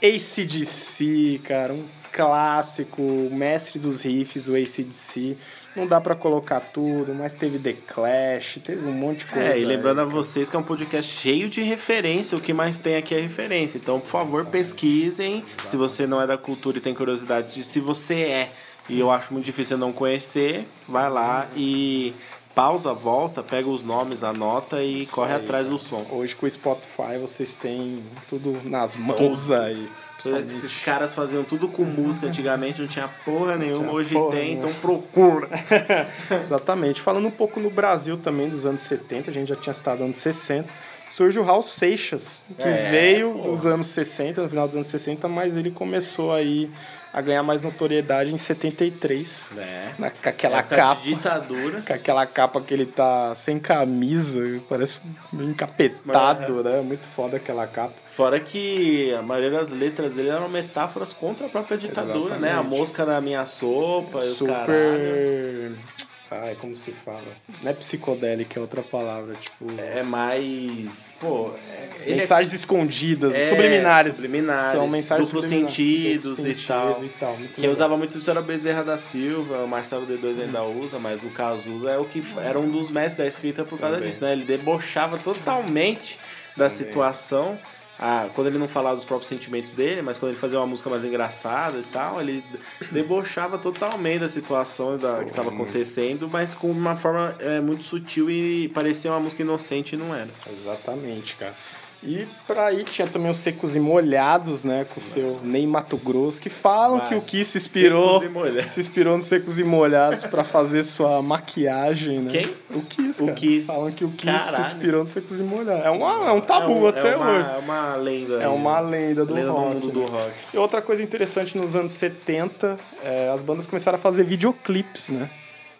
ACDC, cara, um clássico, mestre dos riffs, o ACDC. Não dá pra colocar tudo, mas teve The Clash, teve um monte de coisa. É, e lembrando a aí, vocês que é um podcast cheio de referência, o que mais tem aqui é referência. Então, por favor, pesquisem. Se você não é da cultura e tem curiosidade, de se você é, e eu acho muito difícil não conhecer, vai lá e pausa, volta, pega os nomes, anota e corre aí, atrás do som. Hoje com o Spotify vocês têm tudo nas mãos aí. Esses caras faziam tudo com música antigamente, não tinha porra nenhuma, Tinha hoje porra tem, nenhuma. então procura. Exatamente. Falando um pouco no Brasil também, dos anos 70, a gente já tinha citado anos 60, surge o Raul Seixas, que É, veio pô. dos anos 60, no final dos anos 60, mas ele começou aí a ganhar mais notoriedade em 73. É. Na, com aquela Época capa. de ditadura. Com aquela capa que ele tá sem camisa, parece meio encapetado, né? Muito foda aquela capa. Fora que a maioria das letras dele eram metáforas contra a própria ditadura, né? A Exatamente. mosca na minha sopa. Super. Ai, como se fala? Não é psicodélica, é outra palavra, tipo. É mais. Pô, é, é- mensagens escondidas, é, subliminares. subliminares, São mensagens duplos sentidos Duplo e tal. sentido e tal. Muito Quem legal. usava muito isso era Bezerra da Silva, o Marcelo D2 ainda usa, mas o Cazuza é o que era um dos mestres da escrita por causa Também. disso, né? Ele debochava totalmente da situação. Ah, quando ele não falava dos próprios sentimentos dele, mas quando ele fazia uma música mais engraçada e tal, ele debochava totalmente da situação da, que estava acontecendo, mas com uma forma é, muito sutil e parecia uma música inocente e não era. Exatamente, cara. E pra aí tinha também os Secos e Molhados, né? Com o seu Ney Mato Grosso, que falam Vai. que o Kiss se inspirou. Se inspirou nos Secos e Molhados pra fazer sua maquiagem, né? Quem? O Kiss, O. Kiss. Falam que o Kiss se inspirou nos Secos e Molhados. É, uma, é um tabu é um- até é uma, hoje. É uma lenda. É uma né? lenda do lenda rock. do mundo né? do rock. E outra coisa interessante nos anos 70, é, as bandas começaram a fazer videoclipes, né?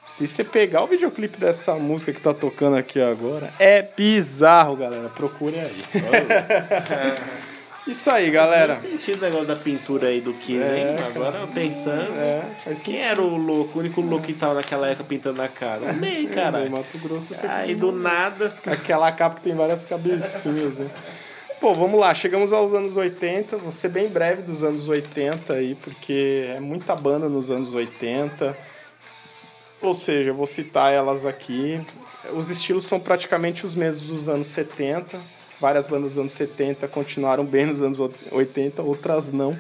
Se você pegar o videoclipe dessa música que tá tocando aqui agora, é bizarro, galera. Procure aí. Isso aí, galera. Faz sentido o negócio da pintura aí do Kiss, hein? Agora pensando. É, faz Quem era o louco, o único louco que tava naquela época pintando na cara? Ney cara. Mato Grosso, você Aí do nada. Aquela capa que tem várias cabecinhas, né? Pô, vamos lá, chegamos aos anos 80, vou ser bem breve dos anos 80 aí, porque é muita banda nos anos 80. Ou seja, eu vou citar elas aqui. Os estilos são praticamente os mesmos dos anos 70. Várias bandas dos anos 70 continuaram bem nos anos 80, outras não.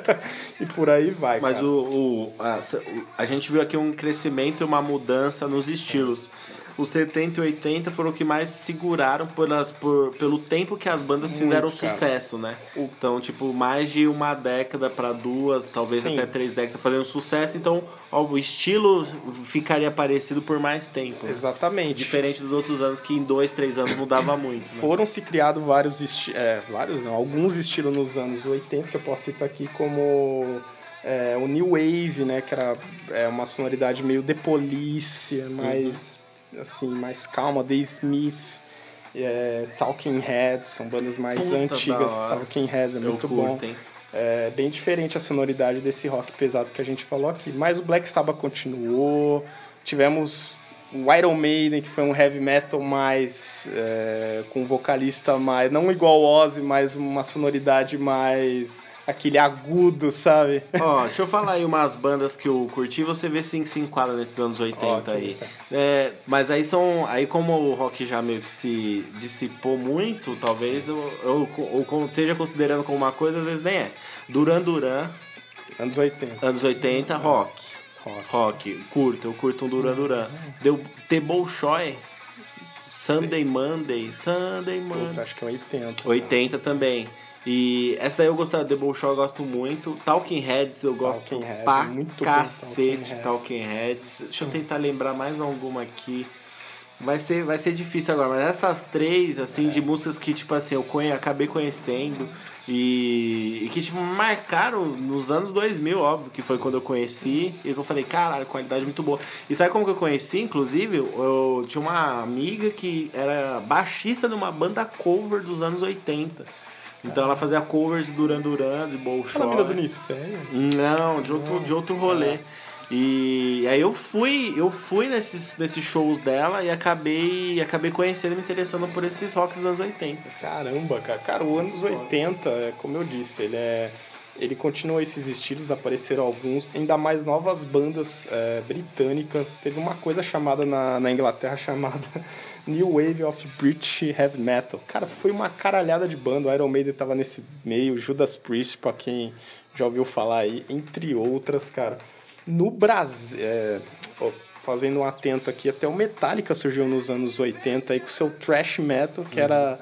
e por aí vai. Uhum. Mas cara. o, o, a, a gente viu aqui um crescimento e uma mudança nos estilos. Os 70 e 80 foram o que mais seguraram pelas, por, pelo tempo que as bandas fizeram sucesso, né? Então, tipo, mais de uma década para duas, talvez Sim. até três décadas fazendo sucesso. Então, ó, o estilo ficaria parecido por mais tempo. né? Exatamente. Diferente dos outros anos que em dois, três anos mudava muito. né? Foram se criados vários estilos, é, vários não, alguns estilos nos anos 80, que eu posso citar aqui como é, o New Wave, né, que era é, uma sonoridade meio The Police, mais, assim, mais calma, The Smith, é, Talking Heads, são bandas mais Puta, antigas. Talking Heads é Eu muito curto, bom. hein? É bem diferente a sonoridade desse rock pesado que a gente falou aqui. Mas o Black Sabbath continuou. Tivemos o Iron Maiden, que foi um heavy metal mais. é, com um vocalista mais. Não igual Ozzy, mas uma sonoridade mais. Aquele agudo, sabe? Ó, deixa eu falar aí umas bandas que eu curti, você vê se se enquadra nesses anos 80 Ok, aí. É, mas aí são. Aí como o rock já meio que se dissipou muito, talvez eu, eu, eu con- esteja considerando como uma coisa, às vezes nem é. Duran Duran, Anos 80. anos 80, rock. Rock. Rock, curto, eu curto um Duran Duran. Deu The Bolshoi, Sunday Monday, Sunday Monday. Puta, acho que é 80. 80 também. E essa daí eu gosto, The Bull Show eu gosto muito. Talking Heads eu gosto Talking Heads, pra é muito cacete. Talking Talking Heads. Deixa eu tentar lembrar mais alguma aqui. Vai ser, vai ser difícil agora, mas essas três, assim, de músicas que, tipo assim, eu conhe, acabei conhecendo e, e que, tipo, marcaram nos anos 2000, óbvio, que foi quando eu conheci e eu falei, caralho, qualidade muito boa. E sabe como que eu conheci, inclusive? Eu tinha uma amiga que era baixista de uma banda cover dos anos 80. Então ela fazia covers de Duran Duran, de Bolshoi. Aquela mina do Nicéia. Não, de outro, de outro rolê. E aí eu fui, eu fui nesses, nesses shows dela e acabei, acabei conhecendo e me interessando por esses rocks dos anos 80. Caramba, cara. Cara, o anos 80, é, como eu disse, ele é. Ele continua esses estilos, apareceram alguns, ainda mais novas bandas é, britânicas. Teve uma coisa chamada na, na Inglaterra chamada New Wave of British Heavy Metal. Cara, foi uma caralhada de banda. O Iron Maiden tava nesse meio, Judas Priest, pra quem já ouviu falar aí, entre outras, cara. No Brasil, é, fazendo um atento aqui, até o Metallica surgiu nos anos 80 aí com seu thrash metal, que era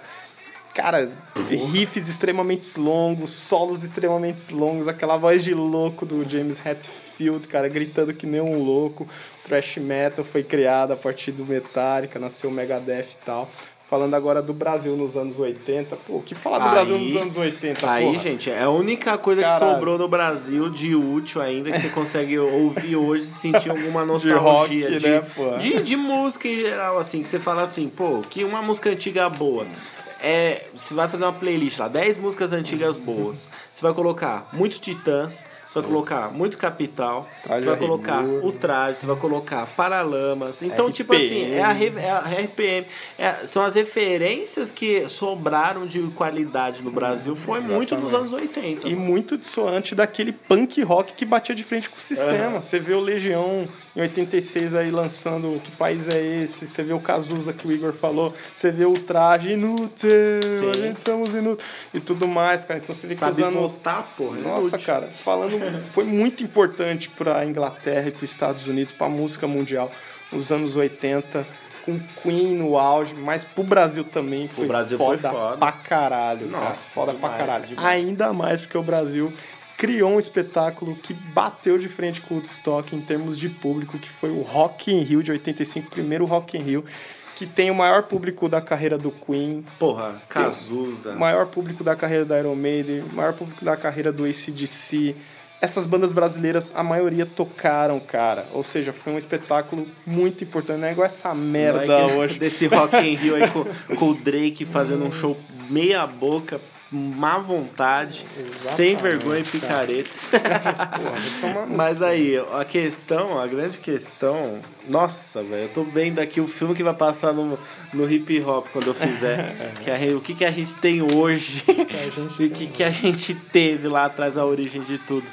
Cara, riffs extremamente longos, solos extremamente longos, aquela voz de louco do James Hetfield, cara, gritando que nem um louco. Thrash metal foi criado a partir do Metallica, nasceu o Megadeth e tal. Falando agora do Brasil nos anos 80. Pô, o que falar do Aí- Brasil nos anos 80, Aí, porra? gente, é a única coisa que Caralho. sobrou no Brasil de útil ainda que você consegue ouvir hoje e sentir alguma nostalgia. rock, de, né, de, de música em geral, assim, que você fala assim, pô, que uma música antiga boa. É, você vai fazer uma playlist lá, 10 músicas antigas boas. Você vai colocar muito Titãs, você vai colocar muito Capital, você vai a colocar rigor. o Traje, você vai colocar Paralamas. Então, tipo RPM. assim, é a, é a RPM. É- são as referências que sobraram de qualidade no Brasil. Foi muito dos anos 80. E muito dissoante daquele punk rock que batia de frente com o sistema. Você vê o Legião em 86 aí lançando Que País é Esse? Você vê o Cazuza que o Igor falou. Você vê o Traje Inútil, a Sim. gente somos inúteis. E tudo mais, cara. Então você vê que Sabe os anos... voltar, porra. é Nossa, inútil. cara, falando, foi muito importante para a Inglaterra e para os Estados Unidos, para a música mundial, nos anos 80, com Queen no auge, mas pro Brasil também foi Brasil foda, foi foda. pra caralho, cara, Nossa, foda pra demais, caralho. demais. Ainda mais porque o Brasil criou um espetáculo que bateu de frente com o Woodstock em termos de público, que foi o Rock in Rio de 85, primeiro Rock in Rio, que tem o maior público da carreira do Queen, Porra, Cazuza. maior público da carreira da Iron Maiden, maior público da carreira do ACDC. Essas bandas brasileiras, a maioria tocaram, cara. Ou seja, foi um espetáculo muito importante. Não é igual essa merda Like, hoje. Desse Rock in Rio aí com, com o Drake fazendo um show meia boca, má vontade, sem vergonha e picaretes. Porra, Mas aí, a questão, a grande questão. Nossa, velho, eu tô vendo aqui o filme que vai passar no, no hip hop quando eu fizer. que a, gente- o que, que a gente tem hoje e o que, que a gente teve lá atrás, a origem de tudo.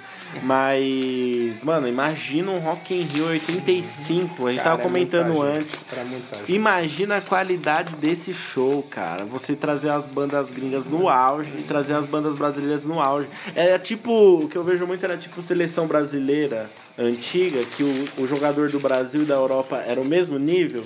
Mas, mano, imagina um Rock in Rio 85. A gente Cara, tava é comentando gente, antes. Imagina a qualidade desse show, cara. Você trazer as bandas gringas no auge e trazer as bandas brasileiras no auge. Era tipo, o que eu vejo muito era tipo seleção brasileira antiga, que o, o jogador do Brasil e da Europa era o mesmo nível.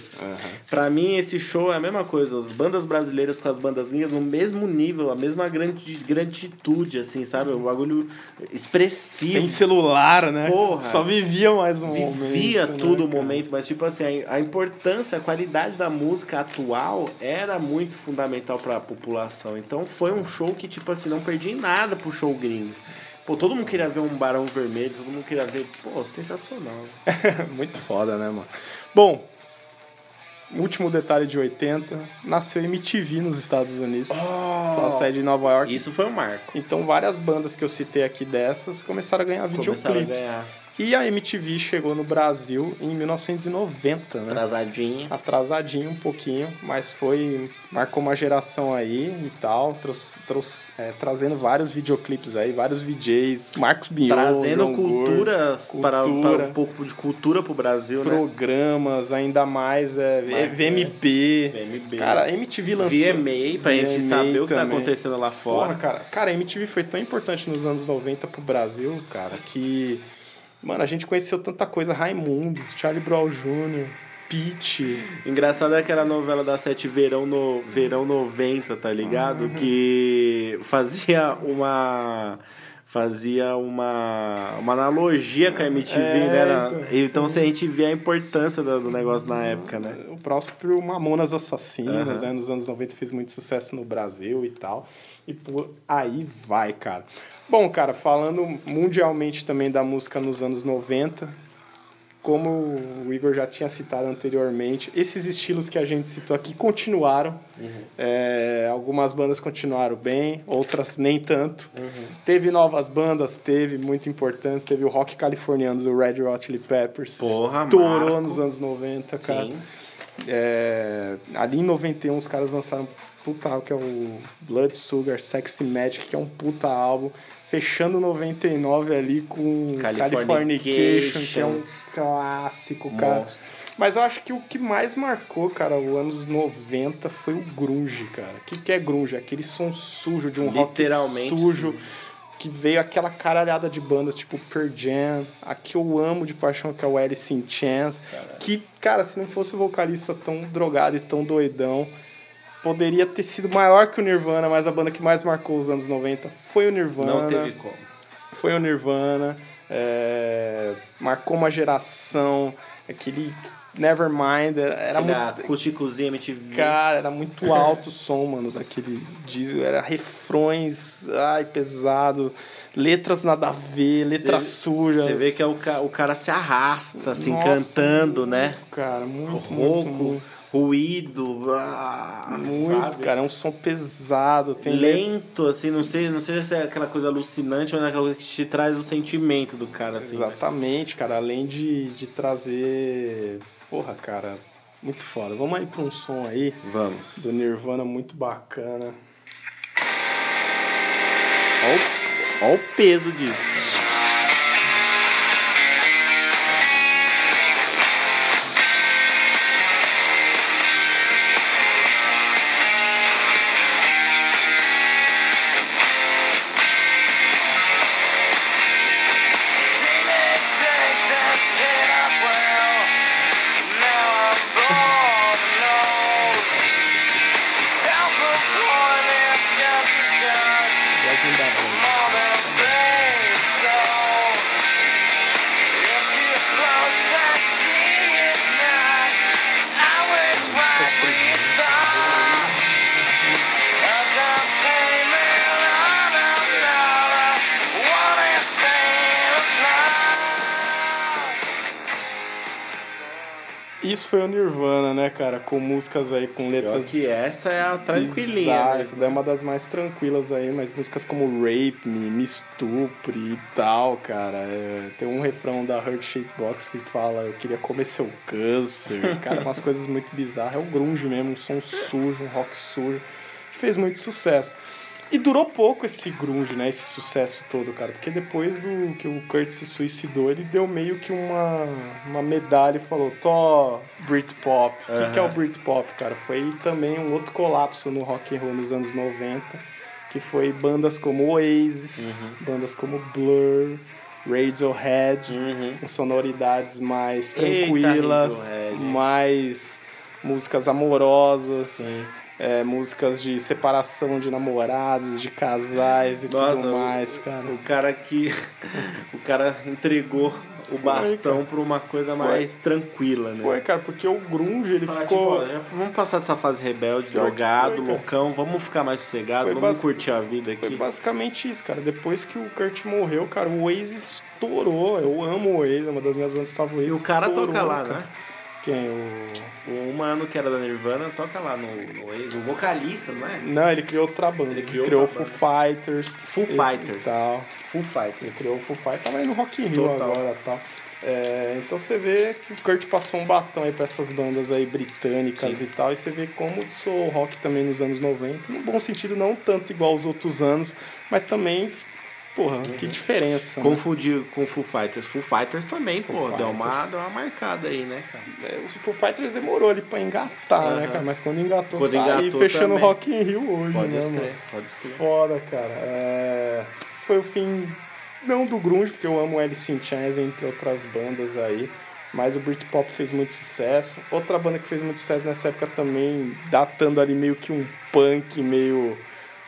Pra mim, esse show é a mesma coisa. As bandas brasileiras com as bandas gringas no mesmo nível, a mesma grande, granditude, assim, sabe? Um bagulho expressivo. Sem celular, né? Porra. Só vivia mais um momento. vivia né, todo o cara? momento, mas tipo assim, a a importância, a qualidade da música atual era muito fundamental para a população. Então foi um show que tipo assim, não perdi nada pro show gringo. Pô, todo mundo queria ver um Barão Vermelho, todo mundo queria ver, pô, sensacional. Muito foda, né, mano? Bom, último detalhe de 80, nasceu MTV nos Estados Unidos. Sua sede em Nova York. Isso foi um marco. Então várias bandas que eu citei aqui dessas começaram a ganhar Começaram a videoclipes. ganhar. E a MTV chegou no Brasil em 1990, né? Atrasadinha. Atrasadinho um pouquinho, mas foi. marcou uma geração aí e tal, trouxe, trouxe, é, trazendo vários videoclipes aí, vários VJs, Marcos Mion, Trazendo culturas para, cultura. para um pouco de cultura pro Brasil, né? programas, ainda mais é, VMB. VMB. Cara, a MTV lançou. VMA, pra gente VMA saber o que tá acontecendo lá fora. Porra, cara, cara, a MTV foi tão importante nos anos 90 pro Brasil, cara, que. Mano, a gente conheceu tanta coisa. Raimundo, Charlie Brown Jr., Pete. Engraçado é aquela novela da Sete Verão, no, Verão 90, tá ligado? Que fazia uma. fazia uma, uma analogia com a MTV, É, né? então, então se a gente vê a importância do, do negócio na época, né? O próprio Mamonas Assassinas, Aham. né? Nos anos 90 fez muito sucesso no Brasil e tal. E por aí vai, cara. Bom, cara, falando mundialmente também da música nos anos 90, como o Igor já tinha citado anteriormente, esses estilos que a gente citou aqui continuaram. É, algumas bandas continuaram bem, outras nem tanto. Teve novas bandas, teve, muito importantes. Teve o rock californiano do Red Hot Chili Peppers. Porra, Estourou Marco. nos anos 90, cara. Sim. É, ali em 91 os caras lançaram puta álbum que é o Blood Sugar Sexy Magic, que é um puta álbum. Fechando 99 ali com Californication. Que é um clássico, cara. Monstro. Mas eu acho que o que mais marcou, cara, os anos 90 foi o grunge, cara. O que, que é grunge? Aquele som sujo de um Literalmente, rock sujo. Que veio aquela caralhada de bandas tipo Pearl Jam, a que eu amo de paixão, que é o Alice in Chains. Que, cara, se não fosse o vocalista tão drogado e tão doidão, poderia ter sido maior que o Nirvana, mas a banda que mais marcou os anos 90 foi o Nirvana Não teve como. foi o Nirvana, é, marcou uma geração, aquele Nevermind, era muito. acústicozinho MTV. Cara, era muito alto o som, mano, daqueles diesel. Era refrões, ai, pesado. Letras nada a ver, letras Cê- sujas. Você vê que é o, ca- o cara se arrasta, assim, Nossa, cantando, né? muito, Cara, muito, muito, Rouco, muito. Ruído, ah, Muito, sabe? cara. É um som pesado. Tem lento, assim, não sei, não sei se é aquela coisa alucinante ou é aquela coisa que te traz o sentimento do cara, assim. Exatamente, cara. Além de, de trazer. Porra, cara, muito foda. Vamos aí pra um som aí Vamos. do Nirvana muito bacana. Olha o peso disso. Foi o Nirvana, né, cara? Com músicas aí com Pior letras. que essa é a tranquilinha. né? Essa daí é uma das mais tranquilas aí, mas músicas como Rape Me, Me Estupre e tal, cara. É, tem um refrão da Heart Shape Box que fala: Eu queria comer seu câncer. cara, umas coisas muito bizarras. É o grunge mesmo, um som sujo, um rock sujo, que fez muito sucesso. E durou pouco esse grunge, né? Esse sucesso todo, cara. Porque depois do que o Kurt se suicidou, ele deu meio que uma, uma medalha e falou: Tó, Britpop. O que, que é o Britpop, cara? Foi também um outro colapso no rock and roll nos anos 90. Que foi bandas como Oasis, bandas como Blur, Radiohead, com sonoridades mais Eita, tranquilas, Radiohead. mais músicas amorosas. É, músicas de separação de namorados, de casais e Nossa, tudo o- mais, cara. O cara que. o cara entregou o bastão cara. pra uma coisa Foi. mais tranquila, né? Foi, cara, porque o grunge, ele ficou... tipo, ó, já vamos passar dessa fase rebelde, drogado, foi, loucão, vamos ficar mais sossegado, Foi vamos basic- curtir a vida Foi aqui. basicamente isso, cara. Depois que o Kurt morreu, cara, o Oasis estourou. Eu amo o Oasis, é uma das minhas bandas favoritas. E o cara Estourou, toca lá, cara. né? Quem? O... O mano que era da Nirvana toca lá no, no ex, o vocalista, não é? Não, ele criou outra banda. Ele criou criou, o Foo Fighters. Foo e- Fighters. E tal. Full Fighter. Ele criou o Foo Fighters. Tava aí no Rock in Rio Total. agora e tal. É, então você vê que o Kurt passou um bastão aí pra essas bandas aí britânicas Sim. e tal. E você vê como soou o rock também nos anos 90. No bom sentido, não tanto igual aos outros anos, mas também, porra, que diferença. né? Confundir com Full Fighters. Full Fighters também, pô, deu uma, deu uma marcada aí, né, cara? É, o Foo Fighters demorou ali pra engatar, né, Aham. cara? Mas quando engatou, Quando tá aí engatou fechando o. Rock in Rio hoje, Pode né, escrever, pode escrever. Foda, cara. É, Foi o fim, não do grunge, porque eu amo Alice in Chains, entre outras bandas aí. Mas o Britpop fez muito sucesso. Outra banda que fez muito sucesso nessa época também, datando ali meio que um punk, meio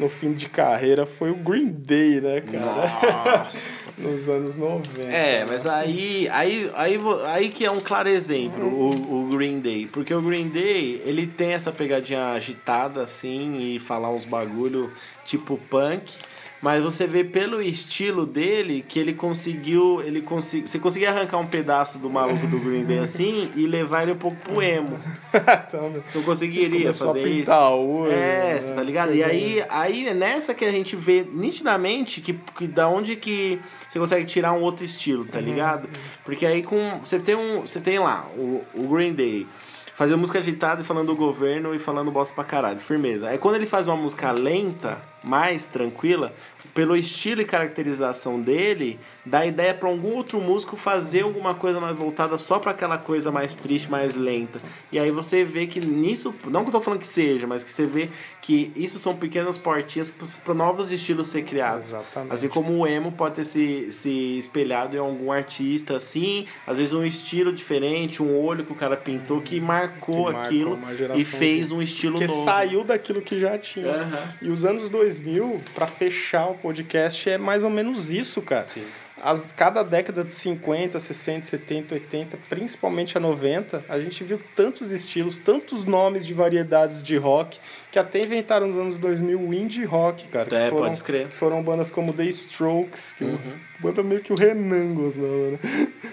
no fim de carreira foi o Green Day, né, cara? Nos anos 90. É, mas aí, aí, aí, aí que é um claro exemplo, o, o Green Day. Porque o Green Day, ele tem essa pegadinha agitada, assim, e falar uns bagulho tipo punk. Mas você vê pelo estilo dele que ele conseguiu. Ele consegui, você conseguia arrancar um pedaço do maluco do Green Day assim e levar ele um pouco pro emo. Então, Você não conseguiria fazer isso. olho, É, né? tá ligado? E aí, aí é nessa que a gente vê nitidamente que, que da onde que você consegue tirar um outro estilo, Uhum. tá ligado? Porque aí com. Você tem um. Você tem lá, o, o Green Day. Fazendo música agitada e falando do governo e falando bosta pra caralho, firmeza. Aí quando ele faz uma música lenta, mais tranquila, pelo estilo e caracterização dele, dá ideia pra algum outro músico fazer alguma coisa mais voltada só pra aquela coisa mais triste, mais lenta. E aí você vê que nisso, não que eu tô falando que seja, mas que você vê que isso são pequenas portinhas para novos estilos ser criados. Exatamente. Assim como o emo pode ter se, se espelhado em algum artista assim, às vezes um estilo diferente, um olho que o cara pintou que marcou Que aquilo e fez de- um estilo que novo. saiu daquilo que já tinha. Aham. E os anos 2000, pra fechar o podcast, é mais ou menos isso, cara. As, cada década de 50, 60, 70, 80, principalmente a 90, a gente viu tantos estilos, tantos nomes de variedades de rock, que até inventaram nos anos 2000 o indie rock, cara. que É, foram, pode escrever. Que foram bandas como The Strokes, que Uhum. banda meio que o Renan gostava, né?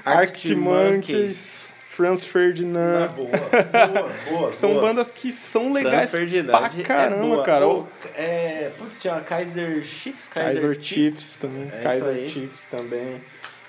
Arctic Monkeys. Franz Ferdinand. boa, boa, boa. São boa. bandas que são legais pra é caramba, boa. cara. É, putz, tinha Kaiser Chiefs, Kaiser Chiefs também. É isso Kaiser aí. Chiefs também.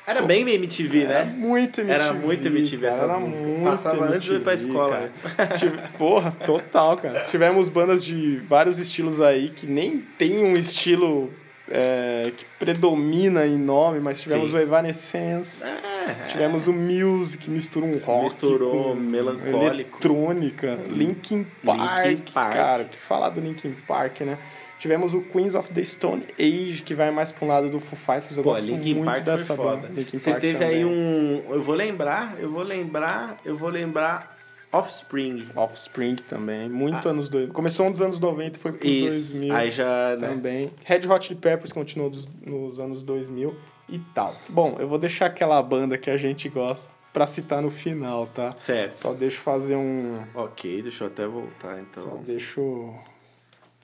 Era bem MTV, Era né? muito MTV. Era muito MTV cara, essas era músicas. muito Passava antes de ir pra MTV, escola. Tive- Porra, total, cara. Tivemos bandas de vários estilos aí que nem tem um estilo é, que predomina em nome, mas tivemos Sim. o Evanescence. É, Tivemos o Muse, que mistura um rock Misturou com melancólico. eletrônica, Linkin Park, Linkin Park. cara, que falar do Linkin Park, né? Tivemos o Queens of the Stone Age, que vai mais pra um lado do Foo Fighters, eu Pô, gosto Linkin muito Park dessa banda. Você Park teve também. aí um. Eu vou lembrar, eu vou lembrar, eu vou lembrar Offspring. Offspring também, muito anos 2000. Começou nos anos 90 e foi pros Ah. Isso. 2000 Aí já. Né? também. Red Hot Chili Peppers continuou dos- nos anos 2000 e tal. Bom, eu vou deixar aquela banda que a gente gosta pra citar no final, tá? Certo. Só deixo fazer um... Ok, deixa eu até voltar Só então. deixo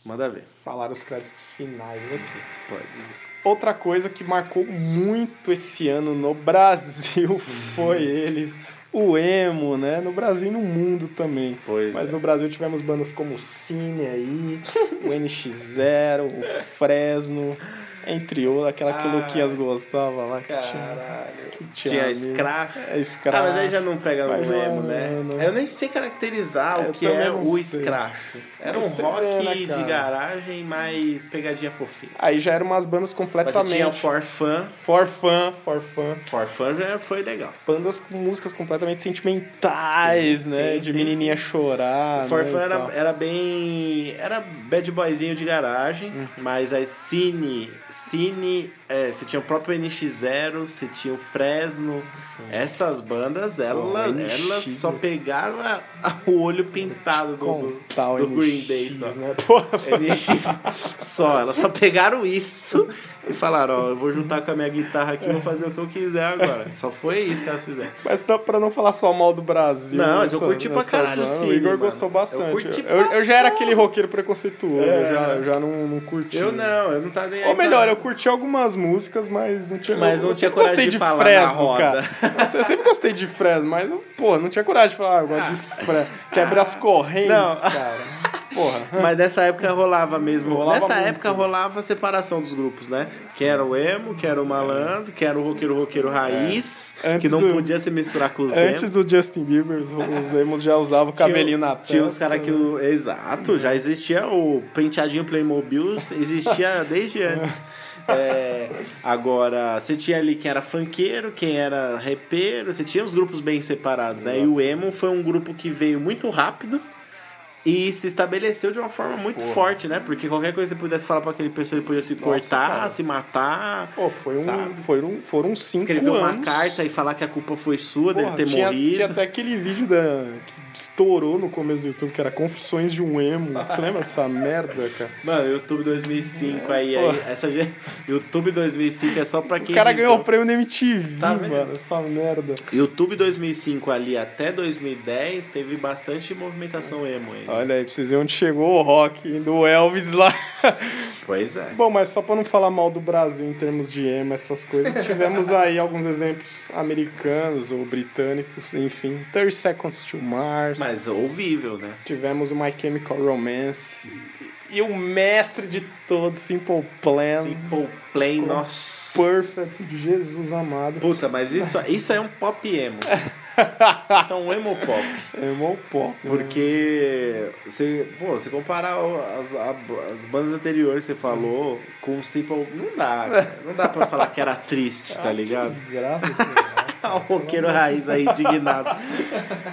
Manda ver. falar os créditos finais aqui. Pode dizer. Outra coisa que marcou muito esse ano no Brasil foi eles, o emo, né? No Brasil e no mundo também. Pois Mas é. no Brasil tivemos bandas como o Cine aí, o NX0, o Fresno, entre outros, aquela que o Luquinhas gostava lá. Que Caralho. que Tinha. Scratch. É, Scratch. Ah, mas aí já não pega Mas no não, né? não. Eu nem sei caracterizar Eu o que é o sei. Scratch. Era Mas um rock vê, né, de garagem, mais pegadinha fofinha. Aí já eram umas bandas Mas completamente... você tinha o For Fun. For Fun, For Fun. For Fun já foi legal. bandas com músicas completamente sentimentais, Sim, né? sim, de sim, menininha chorar. O For né, Fun era, era bem. Era bad boyzinho de garagem, Hum. mas aí Cine. Cine. É, você tinha o próprio NX0, você tinha o Fresno. Essas bandas, elas, NX, elas só pegaram a- a- o olho pintado do, do, do Green NX, Day só. Né? NX só, elas só pegaram isso e falaram, ó, eu vou juntar com a minha guitarra aqui e vou fazer o que eu quiser agora. Só foi isso que elas fizeram. Mas dá pra não falar só mal do Brasil. Não, mas eu curti pra caralho o. Cine, O Igor mano. gostou bastante. Eu curti Eu, eu já era aquele roqueiro preconceituoso, É. eu já, eu já não, não curti. Eu não, eu não tava nem aí Ou melhor, pra- eu curti algumas músicas, mas não tinha. Mas não eu tinha sempre gostei coragem de de falar na Fresno, roda. cara. Eu, eu sempre gostei de Fresno, mas, pô, não tinha coragem de falar, ah, eu gosto de Fresno. Quebra as correntes, Não. cara. Porra. Mas nessa época rolava mesmo. Rolava nessa época isso. rolava a separação dos grupos, né? Quem era o emo, quem era o malandro, quem era o roqueiro roqueiro raiz, É. Que não do- podia se misturar com os Antes emos. do Justin Bieber, os, os lemos já usavam o cabelinho na testa. Tinha os caras que. Exato, já existia o penteadinho Playmobil, existia desde antes. É, agora, você tinha ali quem era funkeiro, quem era repeiro, você tinha os grupos bem separados, né? E o emo foi um grupo que veio muito rápido E se estabeleceu de uma forma muito forte, né? Porque qualquer coisa que você pudesse falar pra aquele pessoa, ele podia se cortar, cara. se matar. Pô, foi um, Sabe? foram, foram cinco Escrever uma anos. carta e falar que a culpa foi sua, Porra, dele ter tinha, morrido. Tinha até aquele vídeo da, que estourou no começo do YouTube, que era Confissões de um Emo. Você lembra dessa merda, cara? Mano, YouTube 2005 aí, aí essa YouTube 2005 é só pra O quem cara viveu- ganhou o prêmio na MTV, Tá vendo? mano. Essa merda. YouTube 2005 ali até 2010 teve bastante movimentação emo aí. Olha aí, pra vocês verem onde chegou o rock do Elvis lá. Pois é. Bom, mas só pra não falar mal do Brasil em termos de emo, essas coisas, tivemos aí alguns exemplos americanos ou britânicos, enfim. 30 Seconds to Mars. Mas ouvível, né? Tivemos o My Chemical Romance. E, e o mestre de todos, Simple Plan. Simple Play, nossa. Perfect, Jesus amado. Puta, mas isso, isso é um pop emo. Isso é um emo pop. Emo pop. né? Porque você, pô, você comparar as, as bandas anteriores que você falou com o Simple. Não dá, cara. Não dá pra falar que era triste, tá ligado? Desgraça. o roqueiro raiz aí indignado.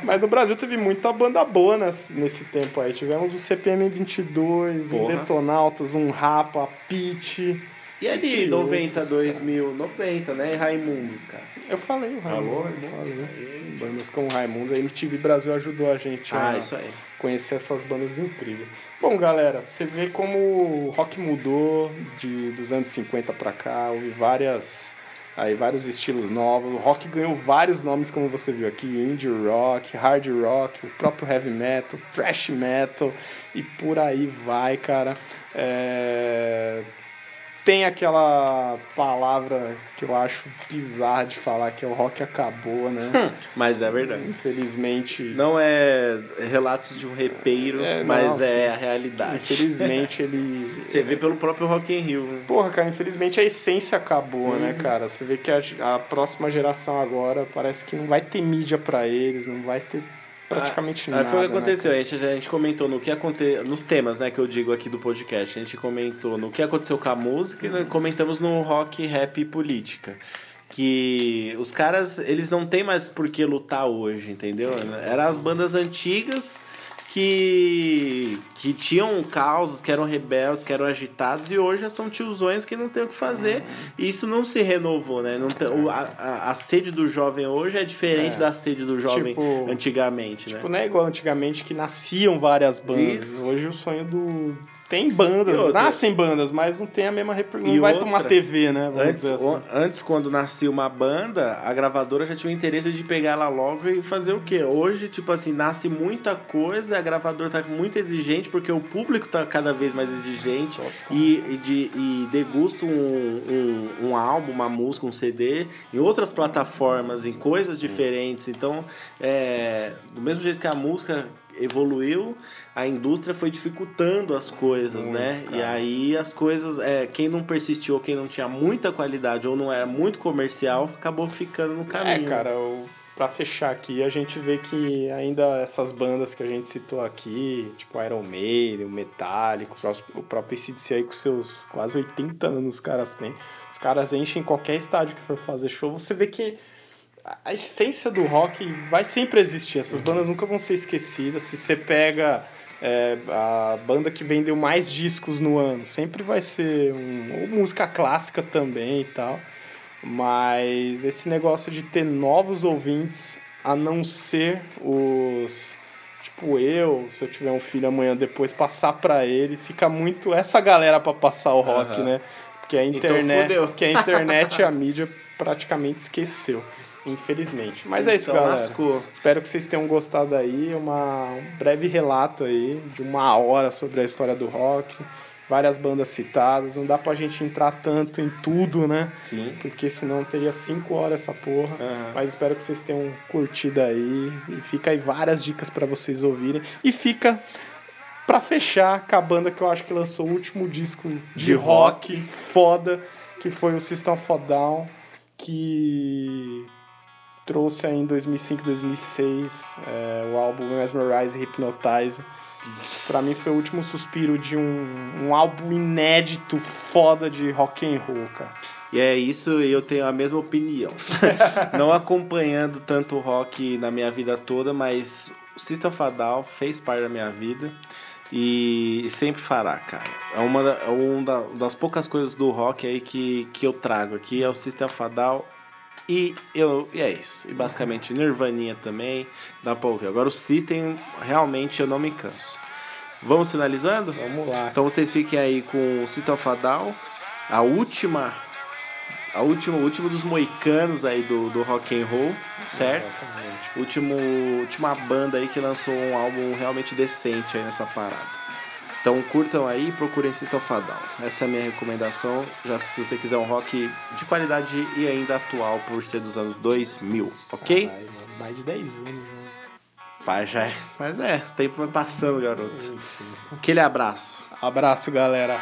Mas no Brasil teve muita banda boa nesse, nesse tempo aí. Tivemos o CPM 22, um Porra. Detonautas, um Rapa, Pitch. E ali, Entre 90, outros, 2000, 90, né? Raimundos, cara. Eu falei o Falou, Raimundo. irmão? falei. Bandas como Raimundo. A MTV Brasil ajudou a gente Ah, a isso aí. conhecer essas bandas incríveis. Bom, galera, você vê como o rock mudou de, dos anos 50 pra cá. Houve várias... Aí vários estilos novos. O rock ganhou vários nomes, como você viu aqui: indie rock, hard rock, o próprio heavy metal, thrash metal e por aí vai, cara. É, Tem aquela palavra que eu acho bizarra de falar, que é o rock acabou, né? Mas é verdade. Infelizmente. Não é relatos de um repeiro, É, mas nossa. é a realidade. Infelizmente ele. Você vê pelo próprio Rock in Rio. né? Porra, cara, infelizmente a essência acabou, né, cara? Você vê que a, a próxima geração agora parece que não vai ter mídia pra eles, não vai ter praticamente Ah, nada. Foi o que né, aconteceu, a, gente, a gente comentou no que aconte... nos temas né, que eu digo aqui do podcast. A gente comentou no que aconteceu com a música e comentamos no rock, rap e política. Que os caras, eles não têm mais por que lutar hoje, entendeu? Eram as bandas antigas que, que tinham causas, que eram rebeldes, que eram agitados, e hoje são tiozões que não tem o que fazer. E isso não se renovou, né? Não tem, o, a, a, sede do jovem hoje é diferente É. da sede do jovem Tipo- antigamente, né? Tipo, não é igual antigamente que nasciam várias bandas. Isso. Hoje o sonho do. Tem bandas, outra- nascem bandas, mas não tem a mesma repercussão. E Não vai pra uma outra, TV, né? Antes, assim. antes, quando nascia uma banda, a gravadora já tinha o interesse de pegar ela logo e fazer o quê? Hoje, tipo assim, nasce muita coisa, a gravadora tá muito exigente, porque o público tá cada vez mais exigente e, e, de, e degusta um, um, um álbum, uma música, um CD em outras plataformas, em coisas diferentes. Então, é, do mesmo jeito que a música evoluiu, a indústria foi dificultando as coisas, Muito, né? E cara. aí as coisas, é, quem não persistiu, quem não tinha muita qualidade ou não era muito comercial, acabou ficando no É, caminho. cara, o, pra fechar aqui, a gente vê que ainda essas bandas que a gente citou aqui, tipo Iron Maiden, o Metallica, o próprio, ACDC aí com seus quase 80 anos os caras têm. Os caras enchem qualquer estádio que for fazer show, você vê que a- essência do rock vai sempre existir. Essas bandas nunca vão ser esquecidas. Se você pega é, a banda que vendeu mais discos no ano, sempre vai ser um, ou música clássica também e tal. Mas esse negócio de ter novos ouvintes, a não ser os. Tipo, eu, se eu tiver um filho amanhã depois, passar pra ele, fica muito essa galera pra passar o rock, Aham. né? Porque a Então internet, fudeu. que a internet e a mídia praticamente esqueceu, infelizmente. Mas é isso, Então galera. lascou. Espero que vocês tenham gostado aí, uma, um breve relato aí de uma hora sobre a história do rock, várias bandas citadas. Não dá pra gente entrar tanto em tudo, né? Sim. Porque senão teria cinco horas essa porra. Aham. Mas espero que vocês tenham curtido aí. E fica aí várias dicas pra vocês ouvirem. E fica pra fechar com a banda que eu acho que lançou o último disco de, De rock, foda, que foi o System of a Down, que trouxe aí em 2005, 2006 é, o álbum Mesmerize e Hypnotize. Pra mim foi o último suspiro de um, um álbum inédito, foda de rock and roll, cara. E é isso, eu tenho a mesma opinião. não acompanhando tanto o rock na minha vida toda, mas o System Down fez parte da minha vida e sempre fará, cara. É uma, é uma da- das poucas coisas do rock aí que, que eu trago aqui, é o System Down e, eu, e é isso. E basicamente Nirvaninha também, dá pra ouvir. Agora o System, realmente eu não me canso. Vamos finalizando? Vamos lá. Então vocês fiquem aí com o System Down, a última, a última, o último dos moicanos aí do, do rock and roll, certo? Exatamente. Último, última banda aí que lançou um álbum realmente decente aí nessa parada. Então curtam aí e procurem System of a. Essa é a minha recomendação, já se você quiser um rock de qualidade e ainda atual por ser dos anos 2000, ok? Ai, mano, mais de 10 anos, né? Vai, já é. Mas é, o tempo vai passando, garoto. Aquele abraço. Abraço, galera.